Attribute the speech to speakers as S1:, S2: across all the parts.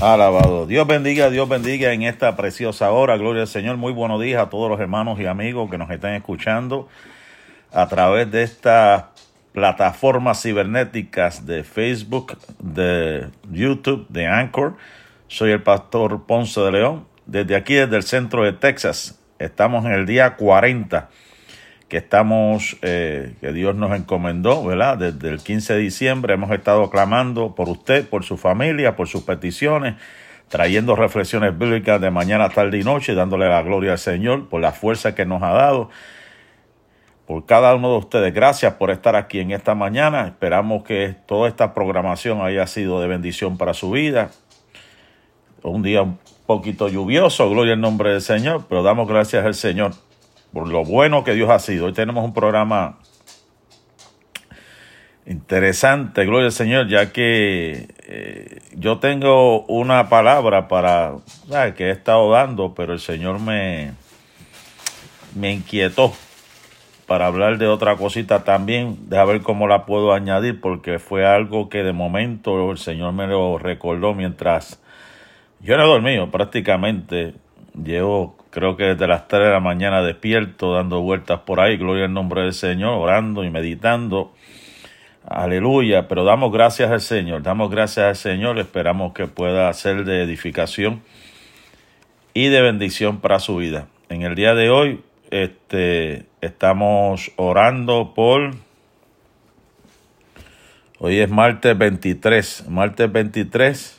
S1: Alabado. Dios bendiga, Dios bendiga en esta preciosa hora. Gloria al Señor. Muy buenos días a todos los hermanos y amigos que nos están escuchando a través de estas plataformas cibernéticas de Facebook, de YouTube, de Anchor. Soy el pastor Ponce de León. Desde aquí, desde el centro de Texas, estamos en el día 40 que estamos, eh, que Dios nos encomendó, ¿verdad? Desde el 15 de diciembre hemos estado clamando por usted, por su familia, por sus peticiones, trayendo reflexiones bíblicas de mañana, tarde y noche, dándole la gloria al Señor por la fuerza que nos ha dado, por cada uno de ustedes. Gracias por estar aquí en esta mañana. Esperamos que toda esta programación haya sido de bendición para su vida. Un día un poquito lluvioso, gloria al nombre del Señor, pero damos gracias al Señor por lo bueno que Dios ha sido. Hoy tenemos un programa interesante, gloria al Señor, ya que eh, yo tengo una palabra para que he estado dando, pero el Señor me, me inquietó para hablar de otra cosita también, de ver cómo la puedo añadir, porque fue algo que de momento el Señor me lo recordó mientras yo era dormido prácticamente. Llevo Creo que desde las 3 de la mañana despierto, dando vueltas por ahí, gloria al nombre del Señor, orando y meditando. Aleluya, pero damos gracias al Señor, damos gracias al Señor, esperamos que pueda ser de edificación y de bendición para su vida. En el día de hoy este, estamos orando por... Hoy es martes 23, martes 23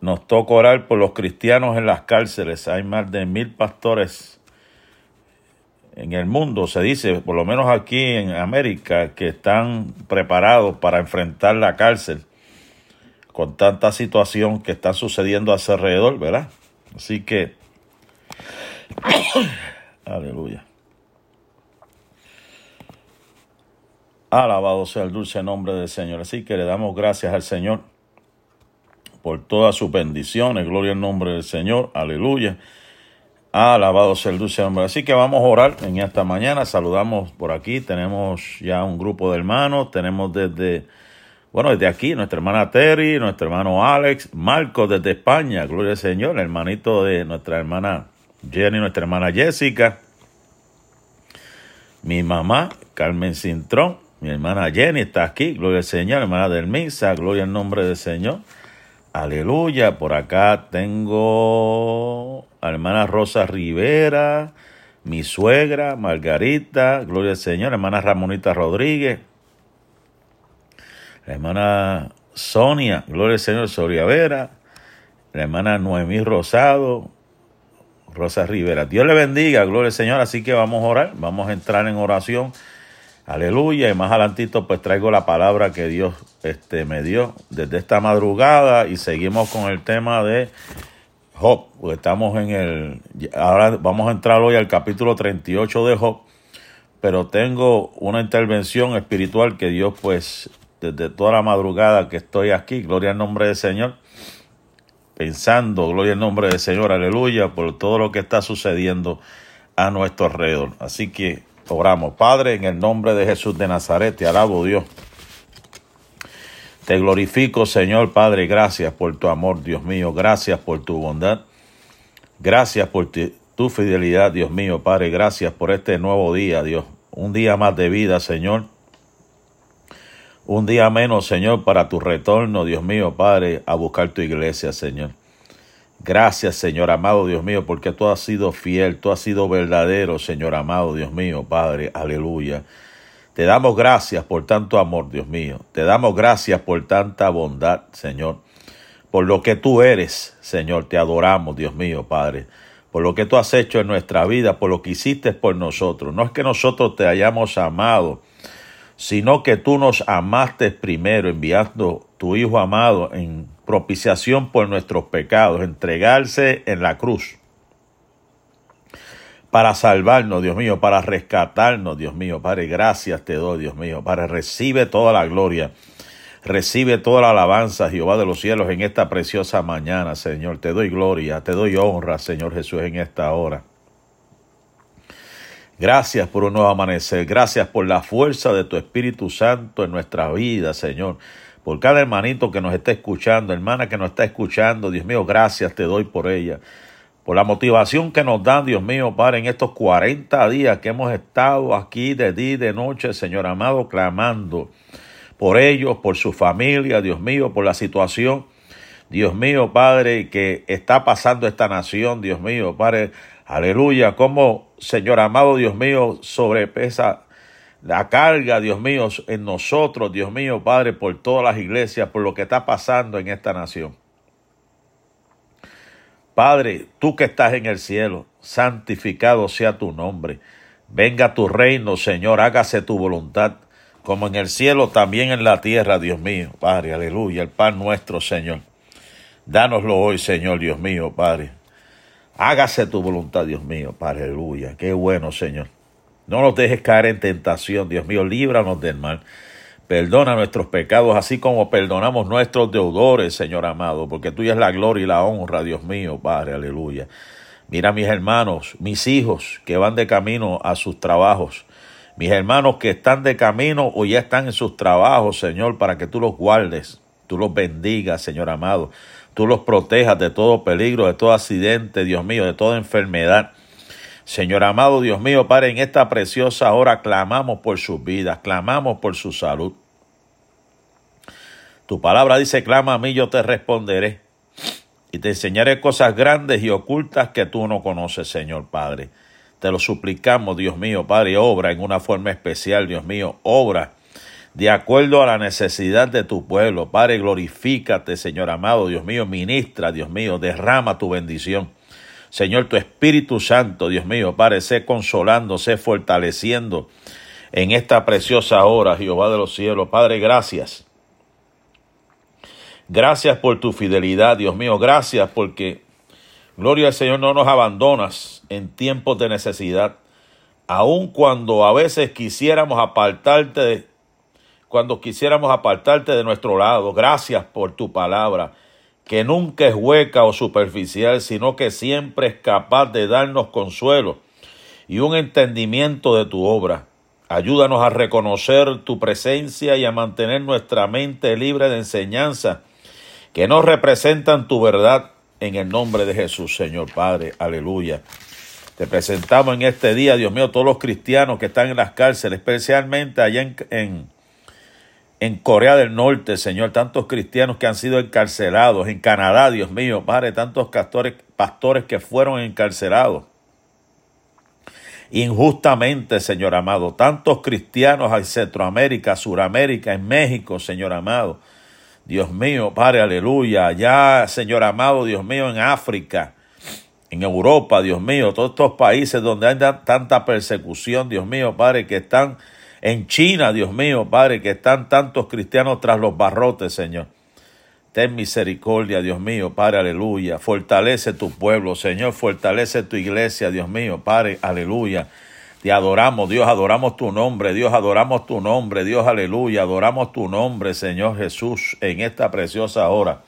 S1: nos toca orar por los cristianos en las cárceles. Hay más de mil pastores en el mundo, se dice, por lo menos aquí en América, que están preparados para enfrentar la cárcel con tanta situación que está sucediendo a su alrededor, ¿verdad? Así que, aleluya. Alabado sea el dulce nombre del Señor. Así que le damos gracias al Señor por todas sus bendiciones. Gloria al nombre del Señor. Aleluya. Alabado sea el dulce nombre. Así que vamos a orar en esta mañana. Saludamos por aquí. Tenemos ya un grupo de hermanos. Tenemos desde, bueno, desde aquí nuestra hermana Terry, nuestro hermano Alex, Marcos desde España. Gloria al Señor. El hermanito de nuestra hermana Jenny, nuestra hermana Jessica. Mi mamá, Carmen Cintrón. Mi hermana Jenny está aquí. Gloria al Señor. Hermana del Misa. Gloria al nombre del Señor. Aleluya. Por acá tengo a hermana Rosa Rivera, mi suegra Margarita, gloria al Señor, hermana Ramonita Rodríguez, la hermana Sonia, gloria al Señor, Soria Vera, la hermana Noemí Rosado, Rosa Rivera. Dios le bendiga, gloria al Señor. Así que vamos a orar, vamos a entrar en oración. Aleluya. Y más adelantito pues traigo la palabra que Dios este, me dio desde esta madrugada y seguimos con el tema de Job. estamos en el... Ahora vamos a entrar hoy al capítulo 38 de Job. Pero tengo una intervención espiritual que Dios pues desde toda la madrugada que estoy aquí, gloria al nombre del Señor, pensando, gloria al nombre del Señor, aleluya, por todo lo que está sucediendo a nuestro alrededor. Así que Oramos, Padre, en el nombre de Jesús de Nazaret, te alabo Dios. Te glorifico, Señor Padre, gracias por tu amor, Dios mío, gracias por tu bondad, gracias por tu fidelidad, Dios mío, Padre, gracias por este nuevo día, Dios, un día más de vida, Señor, un día menos, Señor, para tu retorno, Dios mío, Padre, a buscar tu iglesia, Señor. Gracias, Señor amado Dios mío, porque tú has sido fiel, tú has sido verdadero, Señor amado Dios mío, Padre, aleluya. Te damos gracias por tanto amor, Dios mío. Te damos gracias por tanta bondad, Señor. Por lo que tú eres, Señor, te adoramos, Dios mío, Padre. Por lo que tú has hecho en nuestra vida, por lo que hiciste por nosotros. No es que nosotros te hayamos amado, sino que tú nos amaste primero, enviando tu Hijo amado en propiciación por nuestros pecados, entregarse en la cruz para salvarnos, Dios mío, para rescatarnos, Dios mío. Padre, gracias te doy, Dios mío. Padre, recibe toda la gloria. Recibe toda la alabanza, Jehová de los cielos, en esta preciosa mañana, Señor. Te doy gloria, te doy honra, Señor Jesús, en esta hora. Gracias por un nuevo amanecer. Gracias por la fuerza de tu Espíritu Santo en nuestra vida, Señor por cada hermanito que nos está escuchando, hermana que nos está escuchando. Dios mío, gracias te doy por ella. Por la motivación que nos dan, Dios mío, Padre, en estos 40 días que hemos estado aquí de día y de noche, Señor amado, clamando por ellos, por su familia, Dios mío, por la situación, Dios mío, Padre, que está pasando esta nación, Dios mío, Padre, aleluya, como, Señor amado, Dios mío, sobrepesa la carga, Dios mío, en nosotros, Dios mío, Padre, por todas las iglesias, por lo que está pasando en esta nación. Padre, tú que estás en el cielo, santificado sea tu nombre. Venga tu reino, Señor, hágase tu voluntad, como en el cielo, también en la tierra, Dios mío. Padre, aleluya, el pan nuestro, Señor. Dánoslo hoy, Señor, Dios mío, Padre. Hágase tu voluntad, Dios mío, Padre, aleluya. Qué bueno, Señor. No nos dejes caer en tentación, Dios mío, líbranos del mal. Perdona nuestros pecados, así como perdonamos nuestros deudores, Señor amado, porque tuya es la gloria y la honra, Dios mío, Padre, aleluya. Mira mis hermanos, mis hijos que van de camino a sus trabajos, mis hermanos que están de camino o ya están en sus trabajos, Señor, para que tú los guardes, tú los bendigas, Señor amado, tú los protejas de todo peligro, de todo accidente, Dios mío, de toda enfermedad. Señor amado Dios mío, Padre, en esta preciosa hora clamamos por sus vidas, clamamos por su salud. Tu palabra dice, clama a mí, yo te responderé. Y te enseñaré cosas grandes y ocultas que tú no conoces, Señor Padre. Te lo suplicamos, Dios mío, Padre, obra en una forma especial, Dios mío, obra de acuerdo a la necesidad de tu pueblo. Padre, glorifícate, Señor amado, Dios mío, ministra, Dios mío, derrama tu bendición. Señor, tu Espíritu Santo, Dios mío, Padre, sé consolando, sé fortaleciendo en esta preciosa hora, Jehová de los cielos. Padre, gracias. Gracias por tu fidelidad, Dios mío. Gracias porque, gloria al Señor, no nos abandonas en tiempos de necesidad. Aun cuando a veces quisiéramos apartarte, cuando quisiéramos apartarte de nuestro lado. Gracias por tu palabra que nunca es hueca o superficial, sino que siempre es capaz de darnos consuelo y un entendimiento de tu obra. Ayúdanos a reconocer tu presencia y a mantener nuestra mente libre de enseñanza que nos representan tu verdad en el nombre de Jesús, Señor Padre. Aleluya. Te presentamos en este día, Dios mío, todos los cristianos que están en las cárceles, especialmente allá en, en en Corea del Norte, Señor, tantos cristianos que han sido encarcelados, en Canadá, Dios mío, Padre, tantos pastores, que fueron encarcelados injustamente, Señor amado, tantos cristianos en Centroamérica, Suramérica, en México, Señor amado. Dios mío, Padre, aleluya. Allá, Señor amado, Dios mío, en África, en Europa, Dios mío, todos estos países donde hay tanta persecución, Dios mío, Padre, que están en China, Dios mío, Padre, que están tantos cristianos tras los barrotes, Señor. Ten misericordia, Dios mío, Padre, aleluya. Fortalece tu pueblo, Señor, fortalece tu iglesia, Dios mío, Padre, aleluya. Te adoramos, Dios, adoramos tu nombre, Dios, adoramos tu nombre, Dios, aleluya, adoramos tu nombre, Señor Jesús, en esta preciosa hora.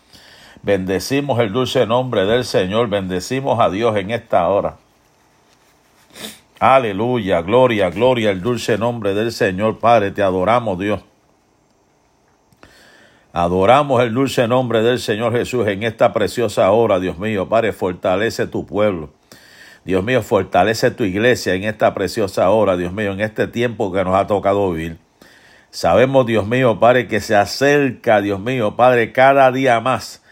S1: Bendecimos el dulce nombre del Señor, bendecimos a Dios en esta hora. Aleluya, gloria, gloria al dulce nombre del Señor Padre. Te adoramos, Dios. Adoramos el dulce nombre del Señor Jesús en esta preciosa hora, Dios mío. Padre, fortalece tu pueblo. Dios mío, fortalece tu iglesia en esta preciosa hora, Dios mío, en este tiempo que nos ha tocado vivir. Sabemos, Dios mío, Padre, que se acerca, Dios mío, Padre, cada día más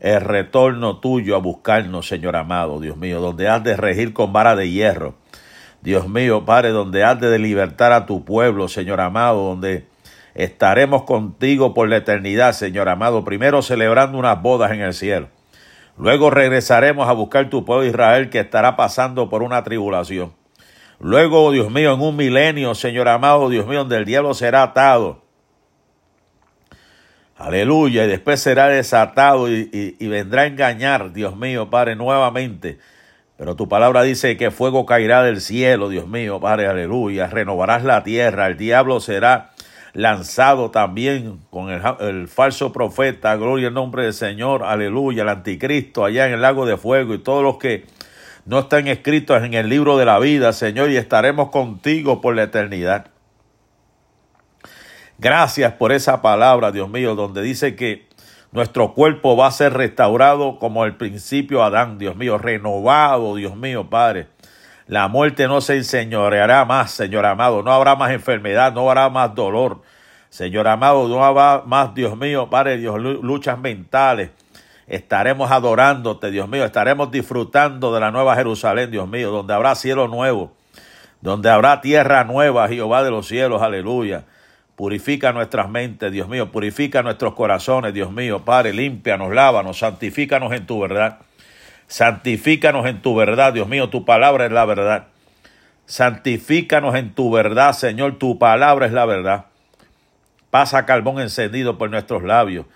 S1: el retorno tuyo a buscarnos, Señor amado, Dios mío, donde has de regir con vara de hierro Dios mío, Padre, donde has de libertar a tu pueblo, Señor amado, donde estaremos contigo por la eternidad, Señor amado, primero celebrando unas bodas en el cielo. Luego regresaremos a buscar tu pueblo Israel que estará pasando por una tribulación. Luego, Dios mío, en un milenio, Señor amado, Dios mío, donde el diablo será atado. Aleluya, y después será desatado y, y vendrá a engañar, Dios mío, Padre, nuevamente pero tu palabra dice que fuego caerá del cielo, Dios mío, Padre, aleluya. Renovarás la tierra, el diablo será lanzado también con el, falso profeta, gloria al nombre del Señor, aleluya, el anticristo allá en el lago de fuego y todos los que no están escritos en el libro de la vida, Señor, y estaremos contigo por la eternidad. Gracias por esa palabra, Dios mío, donde dice que nuestro cuerpo va a ser restaurado como el principio Adán, Dios mío, renovado, Dios mío, Padre. La muerte no se enseñoreará más, Señor amado. No habrá más enfermedad, no habrá más dolor. Señor amado, no habrá más, Dios mío, Padre Dios, luchas mentales. Estaremos adorándote, Dios mío. Estaremos disfrutando de la nueva Jerusalén, Dios mío, donde habrá cielo nuevo, donde habrá tierra nueva, Jehová de los cielos, aleluya. Purifica nuestras mentes, Dios mío. Purifica nuestros corazones, Dios mío. Padre, límpianos, lávanos, santifícanos en tu verdad. Santifícanos en tu verdad, Dios mío. Tu palabra es la verdad. Santifícanos en tu verdad, Señor. Tu palabra es la verdad. Pasa carbón encendido por nuestros labios.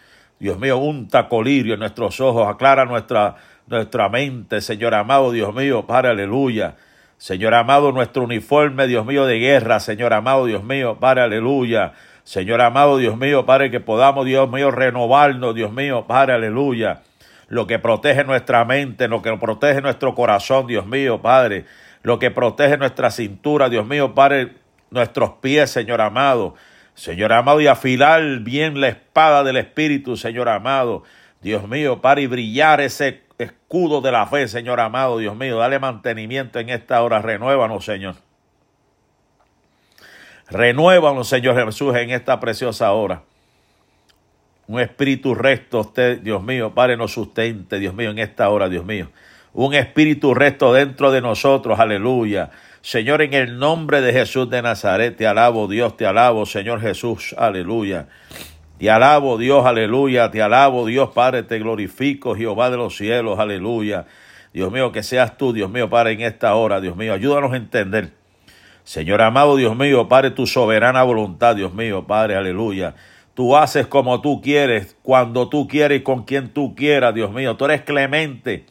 S1: Dios mío, unta colirio en nuestros ojos. Aclara nuestra, nuestra mente, Señor amado, Dios mío. Padre, aleluya. Señor amado, nuestro uniforme, Dios mío, de guerra, Señor amado, Dios mío, Padre, aleluya. Señor amado, Dios mío, Padre, que podamos, Dios mío, renovarnos, Dios mío, Padre, aleluya. Lo que protege nuestra mente, lo que protege nuestro corazón, Dios mío, Padre. Lo que protege nuestra cintura, Dios mío, Padre, nuestros pies, Señor amado. Señor amado, y afilar bien la espada del Espíritu, Señor amado. Dios mío, Padre, y brillar ese escudo de la fe, Señor amado, Dios mío. Dale mantenimiento en esta hora. Renuévanos, Señor. Renuévanos, Señor Jesús, en esta preciosa hora. Un espíritu recto, usted, Dios mío, Padre, nos sustente, Dios mío, en esta hora, Dios mío. Un espíritu recto dentro de nosotros, aleluya. Señor, en el nombre de Jesús de Nazaret, te alabo, Dios, te alabo, Señor Jesús, aleluya. Te alabo, Dios, aleluya. Te alabo, Dios, Padre, te glorifico, Jehová de los cielos, aleluya. Dios mío, que seas tú, Dios mío, Padre, en esta hora, Dios mío, ayúdanos a entender. Señor amado, Dios mío, Padre, tu soberana voluntad, Dios mío, Padre, aleluya. Tú haces como tú quieres, cuando tú quieres y con quien tú quieras, Dios mío. Tú eres clemente.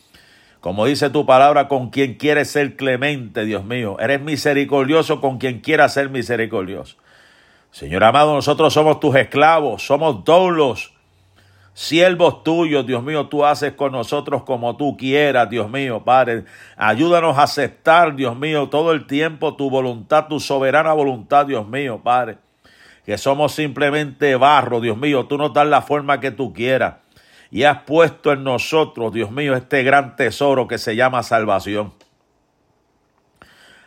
S1: Como dice tu palabra, con quien quieres ser clemente, Dios mío. Eres misericordioso con quien quiera ser misericordioso. Señor amado, nosotros somos tus esclavos, somos doulos, siervos tuyos, Dios mío, tú haces con nosotros como tú quieras, Dios mío, Padre. Ayúdanos a aceptar, Dios mío, todo el tiempo tu voluntad, tu soberana voluntad, Dios mío, Padre. Que somos simplemente barro, Dios mío, tú nos das la forma que tú quieras. Y has puesto en nosotros, Dios mío, este gran tesoro que se llama salvación.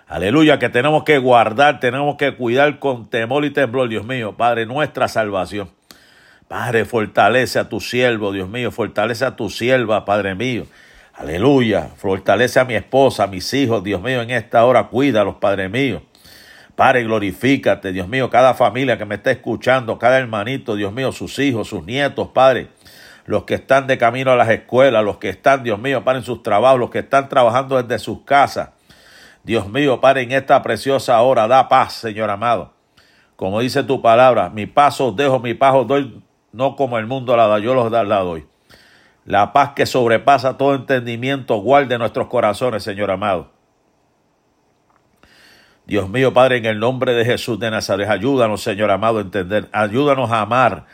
S1: Aleluya, que tenemos que guardar, tenemos que cuidar con temor y temblor, Dios mío, Padre, nuestra salvación. Padre, fortalece a tu siervo, Dios mío, fortalece a tu sierva, Padre mío. Aleluya, fortalece a mi esposa, a mis hijos, Dios mío, en esta hora, cuídalos, Padre mío. Padre, glorifícate, Dios mío, cada familia que me está escuchando, cada hermanito, Dios mío, sus hijos, sus nietos, Padre, los que están de camino a las escuelas, los que están, Dios mío, Padre, en sus trabajos, los que están trabajando desde sus casas. Dios mío, Padre, en esta preciosa hora, da paz, Señor amado. Como dice tu palabra, mi paso dejo, mi paz os doy, no como el mundo la da, yo los la doy. La paz que sobrepasa todo entendimiento, guarde nuestros corazones, Señor amado. Dios mío, Padre, en el nombre de Jesús de Nazaret, ayúdanos, Señor amado, a entender. Ayúdanos a amar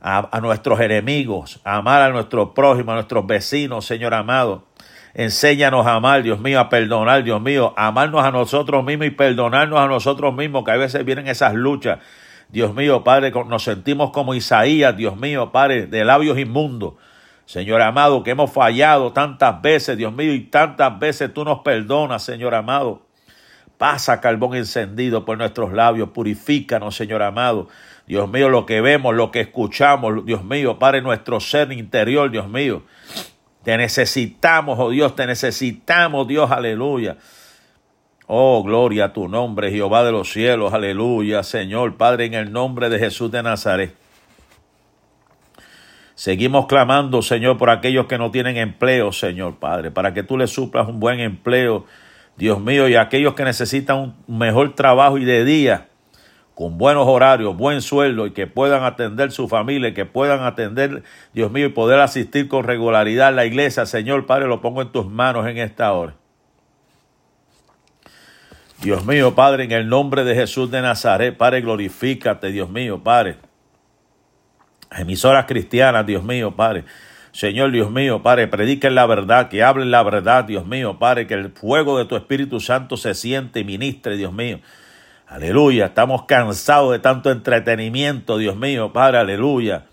S1: a, a nuestros enemigos, a amar a nuestros prójimos, a nuestros vecinos, Señor amado. Enséñanos a amar, Dios mío, a perdonar, Dios mío, a amarnos a nosotros mismos y perdonarnos a nosotros mismos, que a veces vienen esas luchas. Dios mío, Padre, nos sentimos como Isaías, Dios mío, Padre, de labios inmundos. Señor amado, que hemos fallado tantas veces, Dios mío, y tantas veces tú nos perdonas, Señor amado. Pasa carbón encendido por nuestros labios, purifícanos, Señor amado. Dios mío, lo que vemos, lo que escuchamos, Dios mío, Padre, nuestro ser interior, Dios mío. Te necesitamos, oh Dios, te necesitamos, Dios, aleluya. Oh, gloria a tu nombre, Jehová de los cielos, aleluya, Señor, Padre, en el nombre de Jesús de Nazaret. Seguimos clamando, Señor, por aquellos que no tienen empleo, Señor, Padre, para que tú les suplas un buen empleo, Dios mío, y aquellos que necesitan un mejor trabajo y de día con buenos horarios, buen sueldo y que puedan atender su familia, que puedan atender, Dios mío, y poder asistir con regularidad a la iglesia. Señor Padre, lo pongo en tus manos en esta hora. Dios mío, Padre, en el nombre de Jesús de Nazaret, Padre, glorifícate, Dios mío, Padre. Emisoras cristianas, Dios mío, Padre. Señor Dios mío, Padre, prediquen la verdad, que hablen la verdad, Dios mío, Padre, que el fuego de tu Espíritu Santo se siente y ministre, Dios mío. Aleluya, estamos cansados de tanto entretenimiento, Dios mío, Padre, aleluya.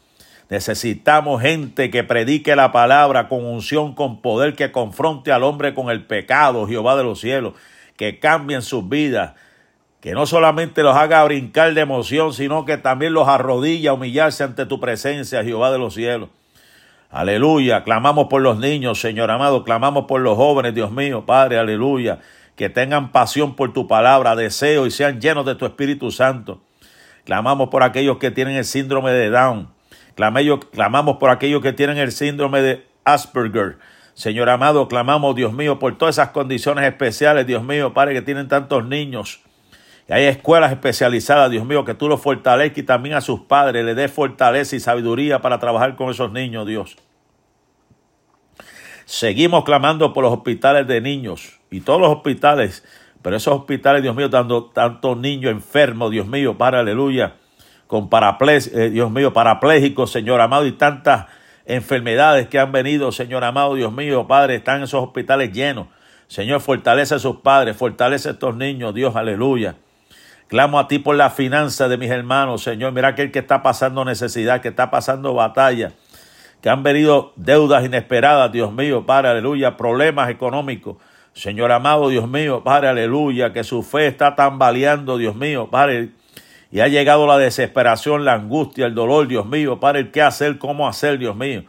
S1: Necesitamos gente que predique la palabra con unción, con poder, que confronte al hombre con el pecado, Jehová de los cielos, que cambien sus vidas, que no solamente los haga brincar de emoción, sino que también los arrodilla humillarse ante tu presencia, Jehová de los cielos. Aleluya, clamamos por los niños, Señor amado, clamamos por los jóvenes, Dios mío, Padre, aleluya que tengan pasión por tu palabra, deseo y sean llenos de tu Espíritu Santo. Clamamos por aquellos que tienen el síndrome de Down. Clamamos por aquellos que tienen el síndrome de Asperger. Señor amado, clamamos, Dios mío, por todas esas condiciones especiales, Dios mío, Padre, que tienen tantos niños. Y hay escuelas especializadas, Dios mío, que tú los fortalezcas y también a sus padres le des fortaleza y sabiduría para trabajar con esos niños, Dios. Seguimos clamando por los hospitales de niños y todos los hospitales, pero esos hospitales, Dios mío, dando tantos niños enfermos, Dios mío, para aleluya, con paraplés, eh, Dios mío, parapléjicos, Señor amado, y tantas enfermedades que han venido, Señor amado, Dios mío, Padre, están esos hospitales llenos. Señor, fortalece a sus padres, fortalece a estos niños, Dios, aleluya. Clamo a ti por la finanza de mis hermanos, Señor. Mira aquel que está pasando necesidad, que está pasando batalla, que han venido deudas inesperadas, Dios mío, Padre, aleluya, problemas económicos. Señor amado, Dios mío, Padre, aleluya, que su fe está tambaleando, Dios mío, Padre, y ha llegado la desesperación, la angustia, el dolor, Dios mío, Padre, qué hacer, cómo hacer, Dios mío.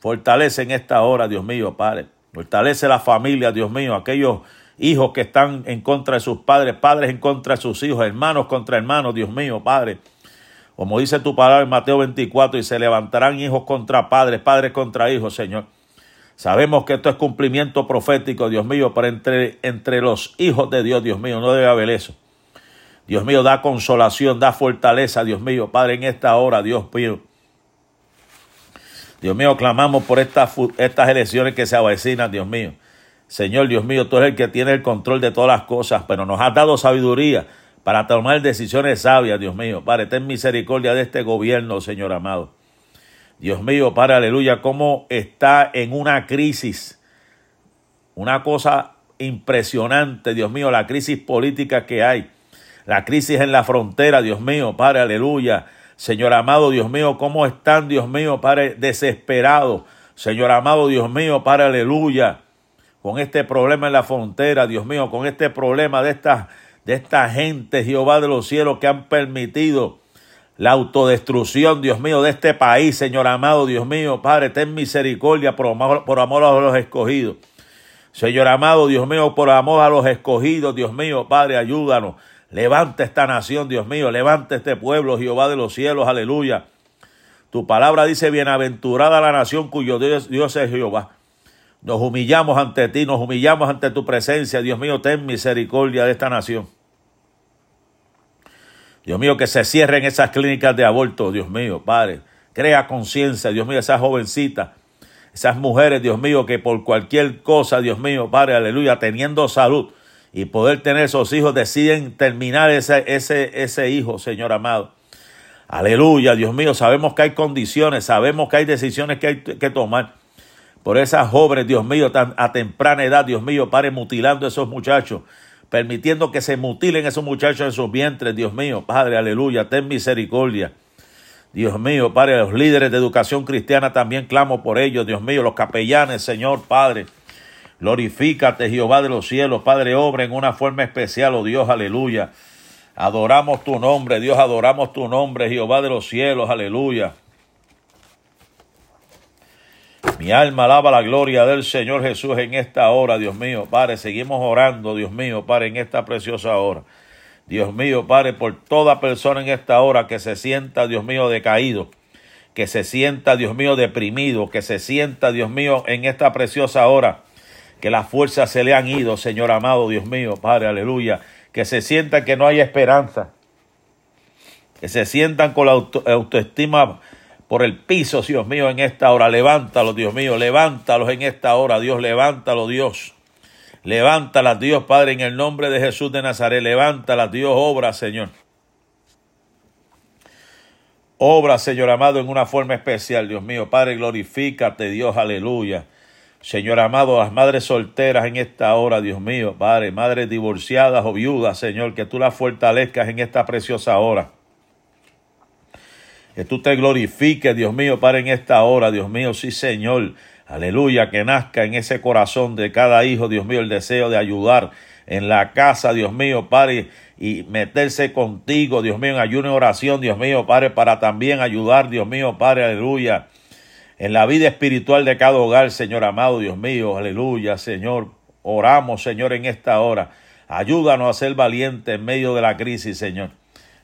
S1: Fortalece en esta hora, Dios mío, Padre. Fortalece la familia, Dios mío, aquellos hijos que están en contra de sus padres, padres en contra de sus hijos, hermanos contra hermanos, Dios mío, Padre. Como dice tu palabra en Mateo 24, y se levantarán hijos contra padres, padres contra hijos, Señor. Sabemos que esto es cumplimiento profético, Dios mío, pero entre, entre los hijos de Dios, Dios mío, no debe haber eso. Dios mío, da consolación, da fortaleza, Dios mío, Padre, en esta hora, Dios mío. Dios mío, clamamos por estas, estas elecciones que se avecinan, Dios mío. Señor, Dios mío, tú eres el que tiene el control de todas las cosas, pero nos has dado sabiduría para tomar decisiones sabias, Dios mío. Padre, ten misericordia de este gobierno, Señor amado. Dios mío, Padre, aleluya, cómo está en una crisis, una cosa impresionante, Dios mío, la crisis política que hay, la crisis en la frontera, Dios mío, Padre, aleluya. Señor amado, Dios mío, cómo están, Dios mío, Padre, desesperados. Señor amado, Dios mío, Padre, aleluya. Con este problema en la frontera, Dios mío, con este problema de de esta gente, Jehová de los cielos, que han permitido la autodestrucción, Dios mío, de este país, Señor amado, Dios mío, Padre, ten misericordia por amor, por amor a los escogidos. Señor amado, Dios mío, por amor a los escogidos, Dios mío, Padre, ayúdanos. Levanta esta nación, Dios mío, levanta este pueblo, Jehová de los cielos, aleluya. Tu palabra dice, bienaventurada la nación cuyo Dios, Dios es Jehová. Nos humillamos ante ti, nos humillamos ante tu presencia, Dios mío, ten misericordia de esta nación. Dios mío, que se cierren esas clínicas de aborto, Dios mío, Padre. Crea conciencia, Dios mío, esas jovencitas, esas mujeres, Dios mío, que por cualquier cosa, Dios mío, Padre, aleluya, teniendo salud y poder tener esos hijos, deciden terminar ese, ese, ese hijo, Señor amado. Aleluya, Dios mío, sabemos que hay condiciones, sabemos que hay decisiones que hay que tomar. Por esas jóvenes, Dios mío, tan a temprana edad, Dios mío, Padre, mutilando a esos muchachos permitiendo que se mutilen esos muchachos en sus vientres. Dios mío, Padre, aleluya, ten misericordia. Dios mío, Padre, los líderes de educación cristiana también clamo por ellos, Dios mío, los capellanes, Señor, Padre. Glorifícate, Jehová de los cielos, Padre, obra en una forma especial, oh Dios, aleluya. Adoramos tu nombre, Dios, adoramos tu nombre, Jehová de los cielos, aleluya. Mi alma alaba la gloria del Señor Jesús en esta hora, Dios mío. Padre, seguimos orando, Dios mío, Padre, en esta preciosa hora. Dios mío, Padre, por toda persona en esta hora que se sienta, Dios mío, decaído, que se sienta, Dios mío, deprimido, que se sienta, Dios mío, en esta preciosa hora, que las fuerzas se le han ido, Señor amado, Dios mío, Padre, aleluya, que se sienta que no hay esperanza, que se sientan con la autoestima por el piso, Dios mío, en esta hora. Levántalo, Dios mío, levántalos en esta hora, Dios, levántalo, Dios. Levántalas, Dios, Padre, en el nombre de Jesús de Nazaret. Levántalas, Dios, obra, Señor. Obra, Señor amado, en una forma especial, Dios mío. Padre, glorifícate, Dios, aleluya. Señor amado, las madres solteras en esta hora, Dios mío, Padre, madres divorciadas o viudas, Señor, que tú las fortalezcas en esta preciosa hora. Que tú te glorifiques, Dios mío, Padre, en esta hora, Dios mío, sí, Señor. Aleluya, que nazca en ese corazón de cada hijo, Dios mío, el deseo de ayudar en la casa, Dios mío, Padre, y meterse contigo, Dios mío, en ayuno y oración, Dios mío, Padre, para también ayudar, Dios mío, Padre, aleluya, en la vida espiritual de cada hogar, Señor amado, Dios mío, aleluya, Señor. Oramos, Señor, en esta hora. Ayúdanos a ser valientes en medio de la crisis, Señor.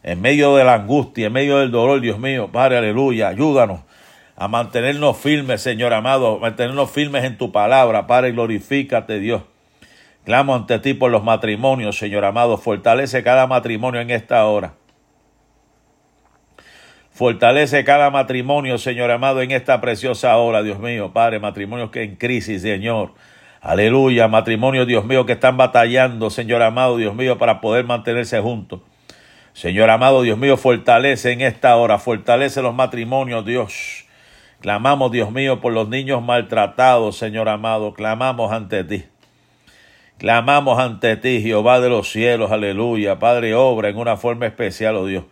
S1: En medio de la angustia, en medio del dolor, Dios mío, Padre, aleluya. Ayúdanos a mantenernos firmes, Señor amado, mantenernos firmes en tu palabra, Padre, glorifícate, Dios. Clamo ante ti por los matrimonios, Señor amado. Fortalece cada matrimonio en esta hora. Fortalece cada matrimonio, Señor amado, en esta preciosa hora, Dios mío, Padre, matrimonios que en crisis, Señor. Aleluya, matrimonios, Dios mío, que están batallando, Señor amado, Dios mío, para poder mantenerse juntos. Señor amado, Dios mío, fortalece en esta hora, fortalece los matrimonios, Dios. Clamamos, Dios mío, por los niños maltratados, Señor amado, clamamos ante ti. Clamamos ante ti, Jehová de los cielos, aleluya. Padre, obra en una forma especial, oh Dios.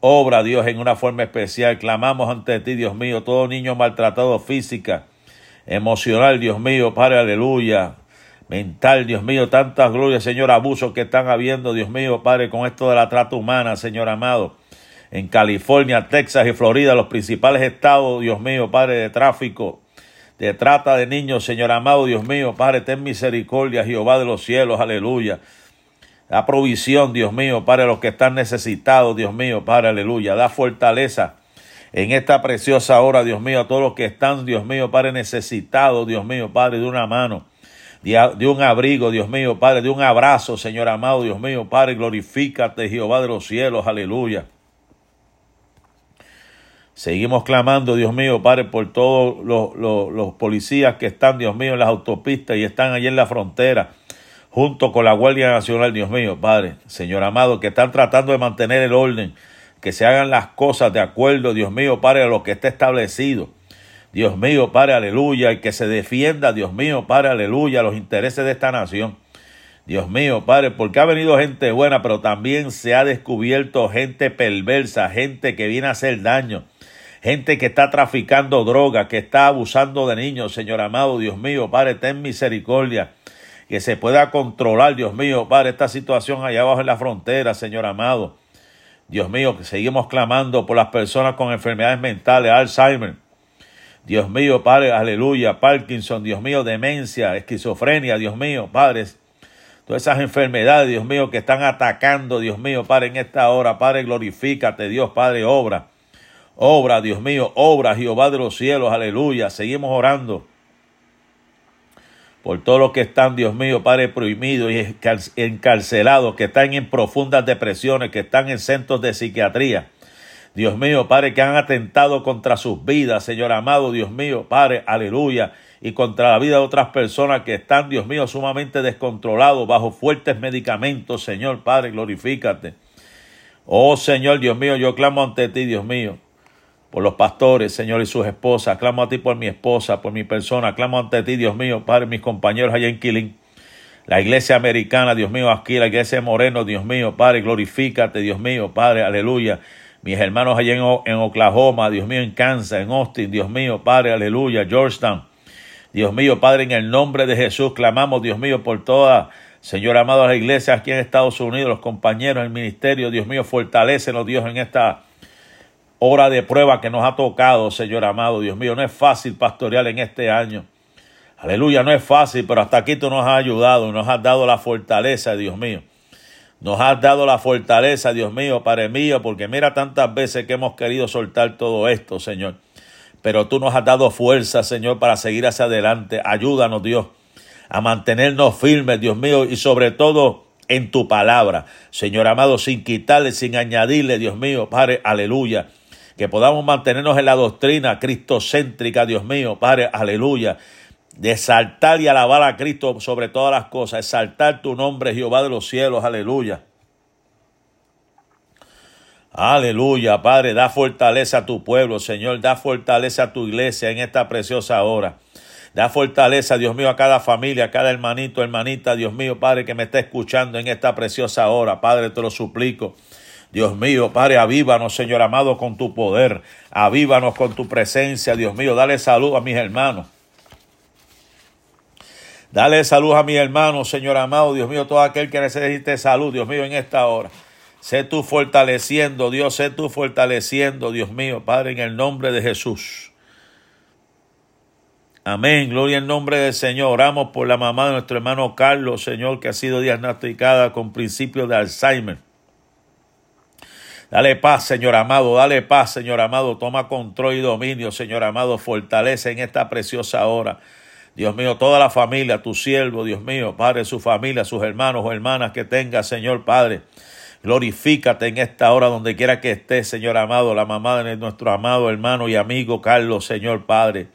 S1: Obra, Dios, en una forma especial. Clamamos ante ti, Dios mío, todo niño maltratado física, emocional, Dios mío, Padre, aleluya. Mental, Dios mío, tantas glorias, Señor, abusos que están habiendo, Dios mío, Padre, con esto de la trata humana, Señor amado. En California, Texas y Florida, los principales estados, Dios mío, Padre, de tráfico, de trata de niños, Señor amado, Dios mío, Padre, ten misericordia, Jehová de los cielos, aleluya. Da provisión, Dios mío, para los que están necesitados, Dios mío, para aleluya. Da fortaleza en esta preciosa hora, Dios mío, a todos los que están, Dios mío, Padre, necesitados, Dios mío, Padre, de una mano, de un abrigo, Dios mío, Padre, de un abrazo, Señor amado, Dios mío, Padre, glorifícate, Jehová de los cielos, aleluya. Seguimos clamando, Dios mío, Padre, por todos los, los, los policías que están, Dios mío, en las autopistas y están allí en la frontera junto con la Guardia Nacional, Dios mío, Padre, Señor amado, que están tratando de mantener el orden, que se hagan las cosas de acuerdo, Dios mío, Padre, a lo que está establecido. Dios mío, Padre, aleluya, y que se defienda, Dios mío, Padre, aleluya, los intereses de esta nación. Dios mío, Padre, porque ha venido gente buena, pero también se ha descubierto gente perversa, gente que viene a hacer daño, gente que está traficando droga, que está abusando de niños, Señor amado, Dios mío, Padre, ten misericordia que se pueda controlar, Dios mío, Padre, esta situación allá abajo en la frontera, Señor amado. Dios mío, que seguimos clamando por las personas con enfermedades mentales, Alzheimer. Dios mío, Padre, aleluya, Parkinson, Dios mío, demencia, esquizofrenia, Dios mío, Padre, todas esas enfermedades, Dios mío, que están atacando, Dios mío, Padre, en esta hora, Padre, glorifícate, Dios, Padre, obra, obra, Dios mío, obra, Jehová de los cielos, aleluya, seguimos orando por todos los que están, Dios mío, Padre, prohibidos y encarcelados, que están en profundas depresiones, que están en centros de psiquiatría. Dios mío, Padre, que han atentado contra sus vidas, Señor amado, Dios mío, Padre, aleluya, y contra la vida de otras personas que están, Dios mío, sumamente descontrolados, bajo fuertes medicamentos, Señor, Padre, glorifícate. Oh Señor, Dios mío, yo clamo ante ti, Dios mío por los pastores, Señor, y sus esposas. Clamo a ti por mi esposa, por mi persona. Clamo ante ti, Dios mío, Padre, mis compañeros allá en Quilín. La iglesia americana, Dios mío, aquí, la iglesia de Moreno, Dios mío, Padre, glorifícate, Dios mío, Padre, aleluya. Mis hermanos allá en, en Oklahoma, Dios mío, en Kansas, en Austin, Dios mío, Padre, aleluya, Georgetown. Dios mío, Padre, en el nombre de Jesús, clamamos, Dios mío, por toda, Señor amado, la iglesia aquí en Estados Unidos, los compañeros, el ministerio, Dios mío, fortalécenos, Dios, en esta hora de prueba que nos ha tocado, Señor amado, Dios mío. No es fácil pastorear en este año. Aleluya, no es fácil, pero hasta aquí tú nos has ayudado, nos has dado la fortaleza, Dios mío. Nos has dado la fortaleza, Dios mío, Padre mío, porque mira tantas veces que hemos querido soltar todo esto, Señor. Pero tú nos has dado fuerza, Señor, para seguir hacia adelante. Ayúdanos, Dios, a mantenernos firmes, Dios mío, y sobre todo en tu palabra, Señor amado, sin quitarle, sin añadirle, Dios mío, Padre, aleluya que podamos mantenernos en la doctrina cristocéntrica, Dios mío, Padre, aleluya, de exaltar y alabar a Cristo sobre todas las cosas, exaltar tu nombre, Jehová de los cielos, aleluya. Aleluya, Padre, da fortaleza a tu pueblo, Señor, da fortaleza a tu iglesia en esta preciosa hora. Da fortaleza, Dios mío, a cada familia, a cada hermanito, hermanita, Dios mío, Padre, que me está escuchando en esta preciosa hora. Padre, te lo suplico. Dios mío, Padre, avívanos, Señor amado, con tu poder. Avívanos con tu presencia, Dios mío. Dale salud a mis hermanos. Dale salud a mis hermanos, Señor amado, Dios mío, todo aquel que necesite salud, Dios mío, en esta hora. Sé tú fortaleciendo, Dios, sé tú fortaleciendo, Dios mío, Padre, en el nombre de Jesús. Amén. Gloria al nombre del Señor. Oramos por la mamá de nuestro hermano Carlos, Señor, que ha sido diagnosticada con principios de Alzheimer. Dale paz, Señor amado, dale paz, Señor amado. Toma control y dominio, Señor amado. Fortalece en esta preciosa hora. Dios mío, toda la familia, tu siervo, Dios mío, Padre, su familia, sus hermanos o hermanas que tenga, Señor Padre. Glorifícate en esta hora donde quiera que esté, Señor amado, la mamá de nuestro amado hermano y amigo Carlos, Señor Padre.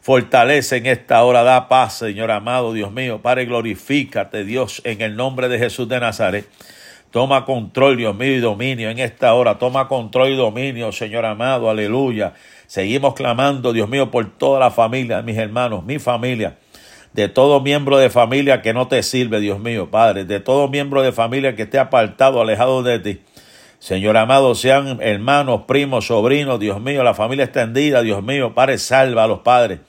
S1: Fortalece en esta hora, da paz, Señor amado, Dios mío. Padre, glorifícate, Dios, en el nombre de Jesús de Nazaret. Toma control, Dios mío, y dominio en esta hora. Toma control y dominio, Señor amado, aleluya. Seguimos clamando, Dios mío, por toda la familia, mis hermanos, mi familia, de todo miembro de familia que no te sirve, Dios mío, Padre, de todo miembro de familia que esté apartado, alejado de ti. Señor amado, sean hermanos, primos, sobrinos, Dios mío, la familia extendida, Dios mío, Padre, salva a los padres.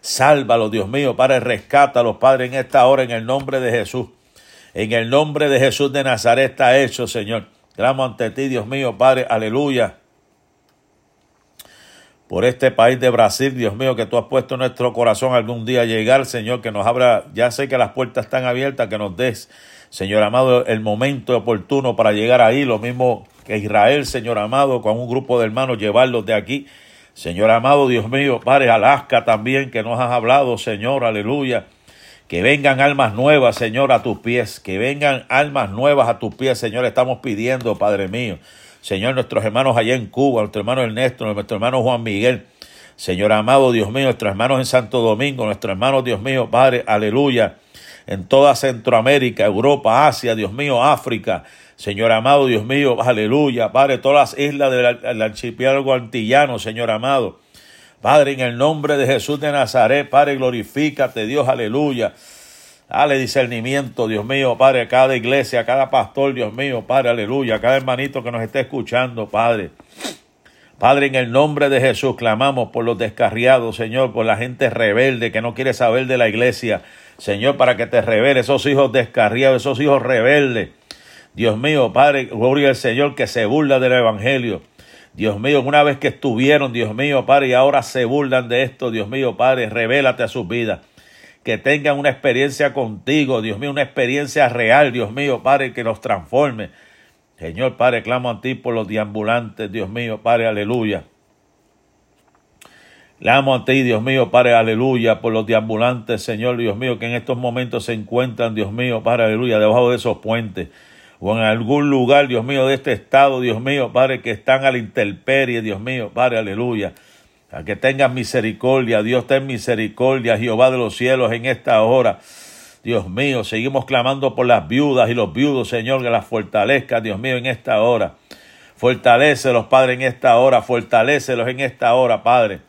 S1: Sálvalos, Dios mío, Padre, rescátalos, Padre, en esta hora, en el nombre de Jesús. En el nombre de Jesús de Nazaret está hecho, Señor. Clamo ante ti, Dios mío, Padre, aleluya por este país de Brasil, Dios mío, que tú has puesto en nuestro corazón algún día llegar, Señor, que nos abra, ya sé que las puertas están abiertas, que nos des, Señor amado, el momento oportuno para llegar ahí, lo mismo que Israel, Señor amado, con un grupo de hermanos, llevarlos de aquí. Señor amado, Dios mío, Padre, Alaska también, que nos has hablado, Señor, aleluya. Que vengan almas nuevas, Señor, a tus pies. Que vengan almas nuevas a tus pies, Señor. Estamos pidiendo, Padre mío. Señor, nuestros hermanos allá en Cuba, nuestro hermano Ernesto, nuestro hermano Juan Miguel, Señor amado, Dios mío, nuestros hermanos en Santo Domingo, nuestros hermanos, Dios mío, Padre, aleluya, en toda Centroamérica, Europa, Asia, Dios mío, África, Señor amado, Dios mío, aleluya, Padre, todas las islas del archipiélago antillano, Señor amado. Padre, en el nombre de Jesús de Nazaret, Padre, glorifícate, Dios, aleluya. Dale discernimiento, Dios mío, Padre, a cada iglesia, a cada pastor, Dios mío, Padre, aleluya, a cada hermanito que nos esté escuchando, Padre. Padre, en el nombre de Jesús clamamos por los descarriados, Señor, por la gente rebelde que no quiere saber de la iglesia. Señor, para que te revele esos hijos descarriados, esos hijos rebeldes. Dios mío, Padre, gloria al Señor que se burla del Evangelio. Dios mío, una vez que estuvieron, Dios mío, Padre, y ahora se burlan de esto, Dios mío, Padre, revélate a sus vidas que tengan una experiencia contigo, Dios mío, una experiencia real, Dios mío, Padre, que nos transforme. Señor, Padre, clamo a ti por los deambulantes, Dios mío, Padre, aleluya. Clamo a ti, Dios mío, Padre, aleluya, por los deambulantes, Señor, Dios mío, que en estos momentos se encuentran, Dios mío, Padre, aleluya, debajo de esos puentes o en algún lugar, Dios mío, de este estado, Dios mío, Padre, que están a la intemperie, Dios mío, Padre, aleluya que tengas misericordia, Dios ten misericordia, Jehová de los cielos, en esta hora. Dios mío, seguimos clamando por las viudas y los viudos, Señor, que las fortalezca, Dios mío, en esta hora. Fortalécelos, Padre, en esta hora, fortalécelos en esta hora, Padre.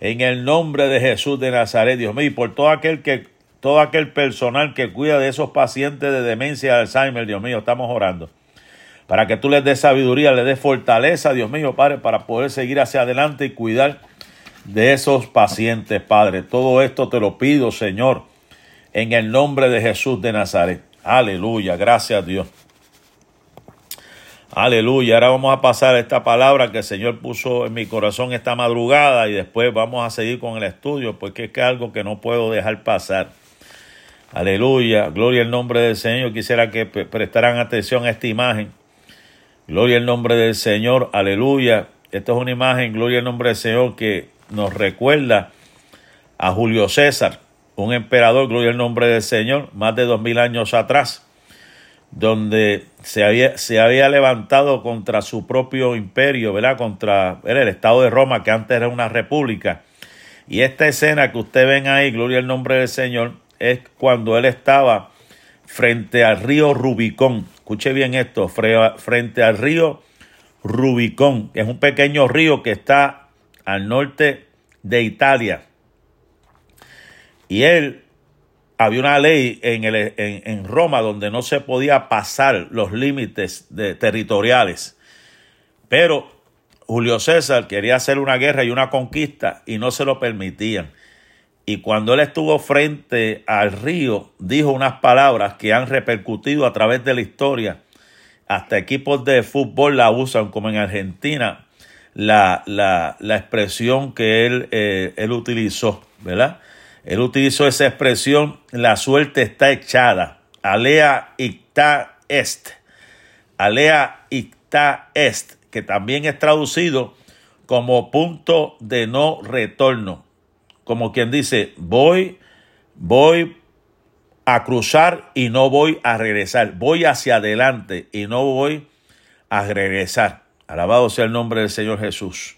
S1: En el nombre de Jesús de Nazaret, Dios mío, y por todo aquel que, todo aquel personal que cuida de esos pacientes de demencia de Alzheimer, Dios mío, estamos orando para que tú les des sabiduría, les des fortaleza, Dios mío, Padre, para poder seguir hacia adelante y cuidar de esos pacientes, Padre. Todo esto te lo pido, Señor, en el nombre de Jesús de Nazaret. Aleluya, gracias a Dios. Aleluya. Ahora vamos a pasar esta palabra que el Señor puso en mi corazón esta madrugada y después vamos a seguir con el estudio porque es que es algo que no puedo dejar pasar. Aleluya. Gloria al nombre del Señor. Quisiera que prestaran atención a esta imagen. Gloria al nombre del Señor, aleluya. Esta es una imagen, gloria al nombre del Señor, que nos recuerda a Julio César, un emperador, gloria al nombre del Señor, más de dos mil años atrás, donde se había, se había levantado contra su propio imperio, ¿verdad? Contra el Estado de Roma, que antes era una república. Y esta escena que ustedes ven ahí, gloria al nombre del Señor, es cuando él estaba frente al río Rubicón. Escuche bien esto, frente al río Rubicón, que es un pequeño río que está al norte de Italia. Y él, había una ley en, el, en, Roma donde no se podía pasar los límites territoriales. Pero Julio César quería hacer una guerra y una conquista y no se lo permitían. Y cuando él estuvo frente al río, dijo unas palabras que han repercutido a través de la historia. Hasta equipos de fútbol la usan, como en Argentina, la, la, la expresión que él, eh, él utilizó, ¿verdad? Él utilizó esa expresión, la suerte está echada. Alea icta est. Alea icta est, que también es traducido como punto de no retorno. Como quien dice, voy, voy a cruzar y no voy a regresar. Voy hacia adelante y no voy a regresar. Alabado sea el nombre del Señor Jesús.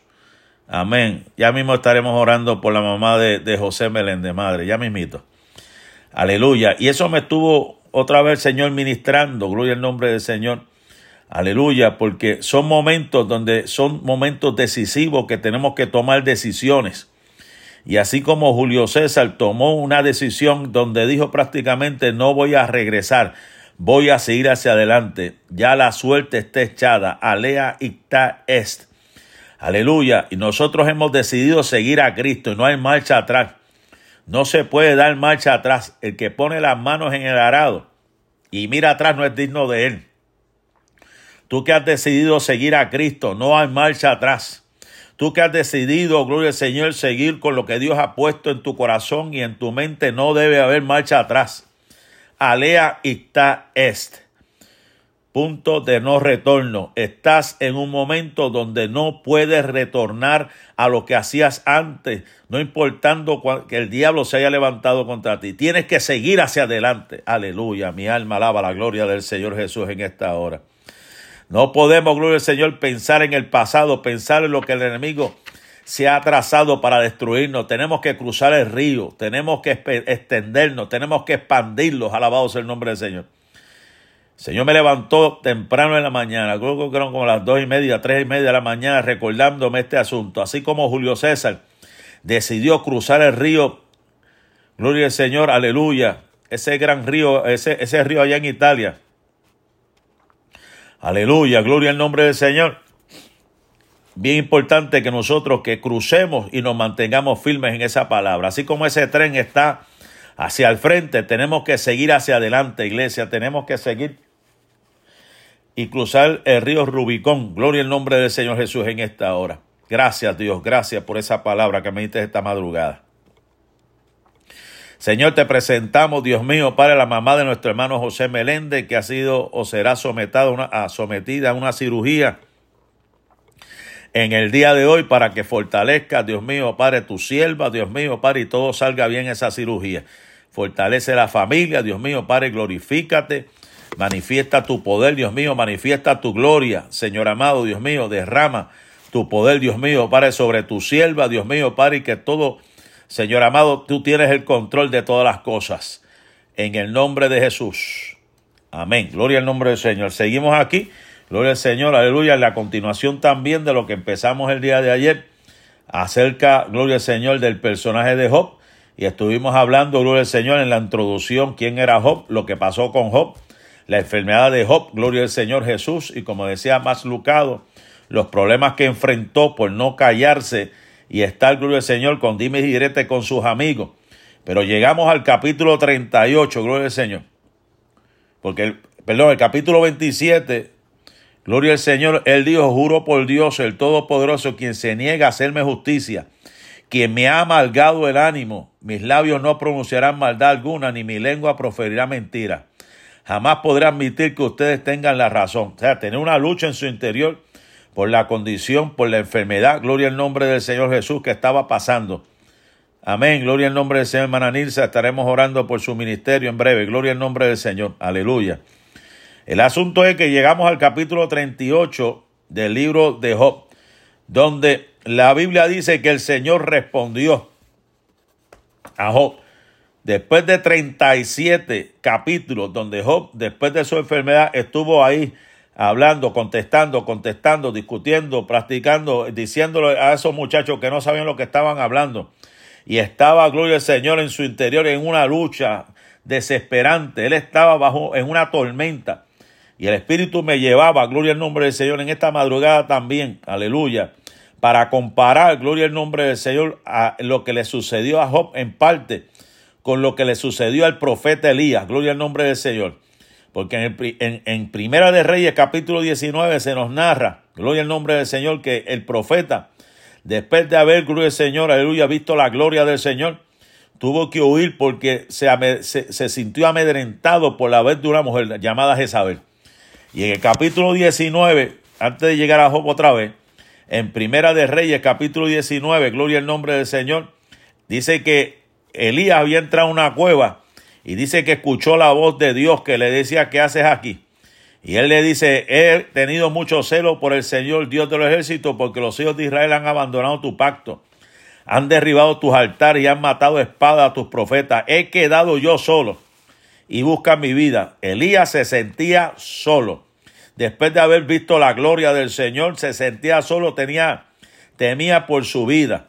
S1: Amén. Ya mismo estaremos orando por la mamá de, de José Meléndez, madre. Ya mismito. Aleluya. Y eso me estuvo otra vez el Señor ministrando. Gloria al nombre del Señor. Aleluya. Porque son momentos donde son momentos decisivos que tenemos que tomar decisiones. Y así como Julio César tomó una decisión donde dijo prácticamente no voy a regresar, voy a seguir hacia adelante. Ya la suerte está echada. Alea icta est. Aleluya. Y nosotros hemos decidido seguir a Cristo y no hay marcha atrás. No se puede dar marcha atrás. El que pone las manos en el arado y mira atrás no es digno de él. Tú que has decidido seguir a Cristo, no hay marcha atrás. Tú que has decidido, gloria al Señor, seguir con lo que Dios ha puesto en tu corazón y en tu mente, no debe haber marcha atrás. Alea icta est punto de no retorno. Estás en un momento donde no puedes retornar a lo que hacías antes, no importando que el diablo se haya levantado contra ti. Tienes que seguir hacia adelante. Aleluya. Mi alma alaba la gloria del Señor Jesús en esta hora. No podemos, gloria al Señor, pensar en el pasado, pensar en lo que el enemigo se ha trazado para destruirnos. Tenemos que cruzar el río, tenemos que extendernos, tenemos que expandirlos. Alabado sea el nombre del Señor. Señor me levantó temprano en la mañana, creo que eran como las dos y media, tres y media de la mañana, recordándome este asunto. Así como Julio César decidió cruzar el río, gloria al Señor, aleluya, ese gran río, ese, ese río allá en Italia. Aleluya, gloria al nombre del Señor. Bien importante que nosotros que crucemos y nos mantengamos firmes en esa palabra. Así como ese tren está hacia el frente, tenemos que seguir hacia adelante, iglesia. Tenemos que seguir y cruzar el río Rubicón. Gloria al nombre del Señor Jesús en esta hora. Gracias Dios, gracias por esa palabra que me diste esta madrugada. Señor, te presentamos, Dios mío, para la mamá de nuestro hermano José Meléndez, que ha sido o será sometida a una, sometida a una cirugía en el día de hoy para que fortalezca, Dios mío, Padre, tu sierva, Dios mío, Padre, y todo salga bien esa cirugía. Fortalece la familia, Dios mío, Padre, glorifícate Manifiesta tu poder, Dios mío, manifiesta tu gloria, Señor amado, Dios mío, derrama tu poder, Dios mío, Padre, sobre tu sierva, Dios mío, Padre, y que todo, Señor amado, tú tienes el control de todas las cosas. En el nombre de Jesús. Amén. Gloria al nombre del Señor. Seguimos aquí. Gloria al Señor. Aleluya. La continuación también de lo que empezamos el día de ayer acerca, gloria al Señor, del personaje de Job. Y estuvimos hablando, gloria al Señor, en la introducción, quién era Job, lo que pasó con Job la enfermedad de Job, gloria al Señor Jesús, y como decía más Lucado, los problemas que enfrentó por no callarse y estar, gloria al Señor, con dime y direte con sus amigos. Pero llegamos al capítulo 38, gloria al Señor. Porque, el, perdón, el capítulo 27, gloria al Señor, él dijo, juro por Dios, el Todopoderoso, quien se niega a hacerme justicia, quien me ha amargado el ánimo, mis labios no pronunciarán maldad alguna, ni mi lengua proferirá mentira jamás podrá admitir que ustedes tengan la razón. O sea, tener una lucha en su interior por la condición, por la enfermedad. Gloria al nombre del Señor Jesús que estaba pasando. Amén. Gloria al nombre del Señor, hermana Nilsa. Estaremos orando por su ministerio en breve. Gloria al nombre del Señor. Aleluya. El asunto es que llegamos al capítulo 38 del libro de Job, donde la Biblia dice que el Señor respondió a Job. Después de 37 capítulos donde Job, después de su enfermedad, estuvo ahí hablando, contestando, contestando, discutiendo, practicando, diciéndole a esos muchachos que no sabían lo que estaban hablando. y estaba, gloria al Señor, en su interior en una lucha desesperante. Él estaba bajo en una tormenta. Y el Espíritu me llevaba, gloria al nombre del Señor, en esta madrugada también, aleluya, para comparar, gloria al nombre del Señor, a lo que le sucedió a Job en parte con lo que le sucedió al profeta Elías, gloria al nombre del Señor. Porque en, Primera de Reyes capítulo 19 se nos narra, gloria al nombre del Señor, que el profeta, después de haber, gloria al Señor, aleluya, visto la gloria del Señor, tuvo que huir porque se, se, se sintió amedrentado por la vez de una mujer llamada Jezabel. Y en el capítulo 19, antes de llegar a Job otra vez, en Primera de Reyes, capítulo 19, gloria al nombre del Señor, dice que Elías había entrado a una cueva y dice que escuchó la voz de Dios que le decía, ¿qué haces aquí? Y él le dice, he tenido mucho celo por el Señor Dios de los ejércitos porque los hijos de Israel han abandonado tu pacto, han derribado tus altares y han matado espada a tus profetas. He quedado yo solo y busca mi vida. Elías se sentía solo. Después de haber visto la gloria del Señor, se sentía solo, tenía, temía por su vida.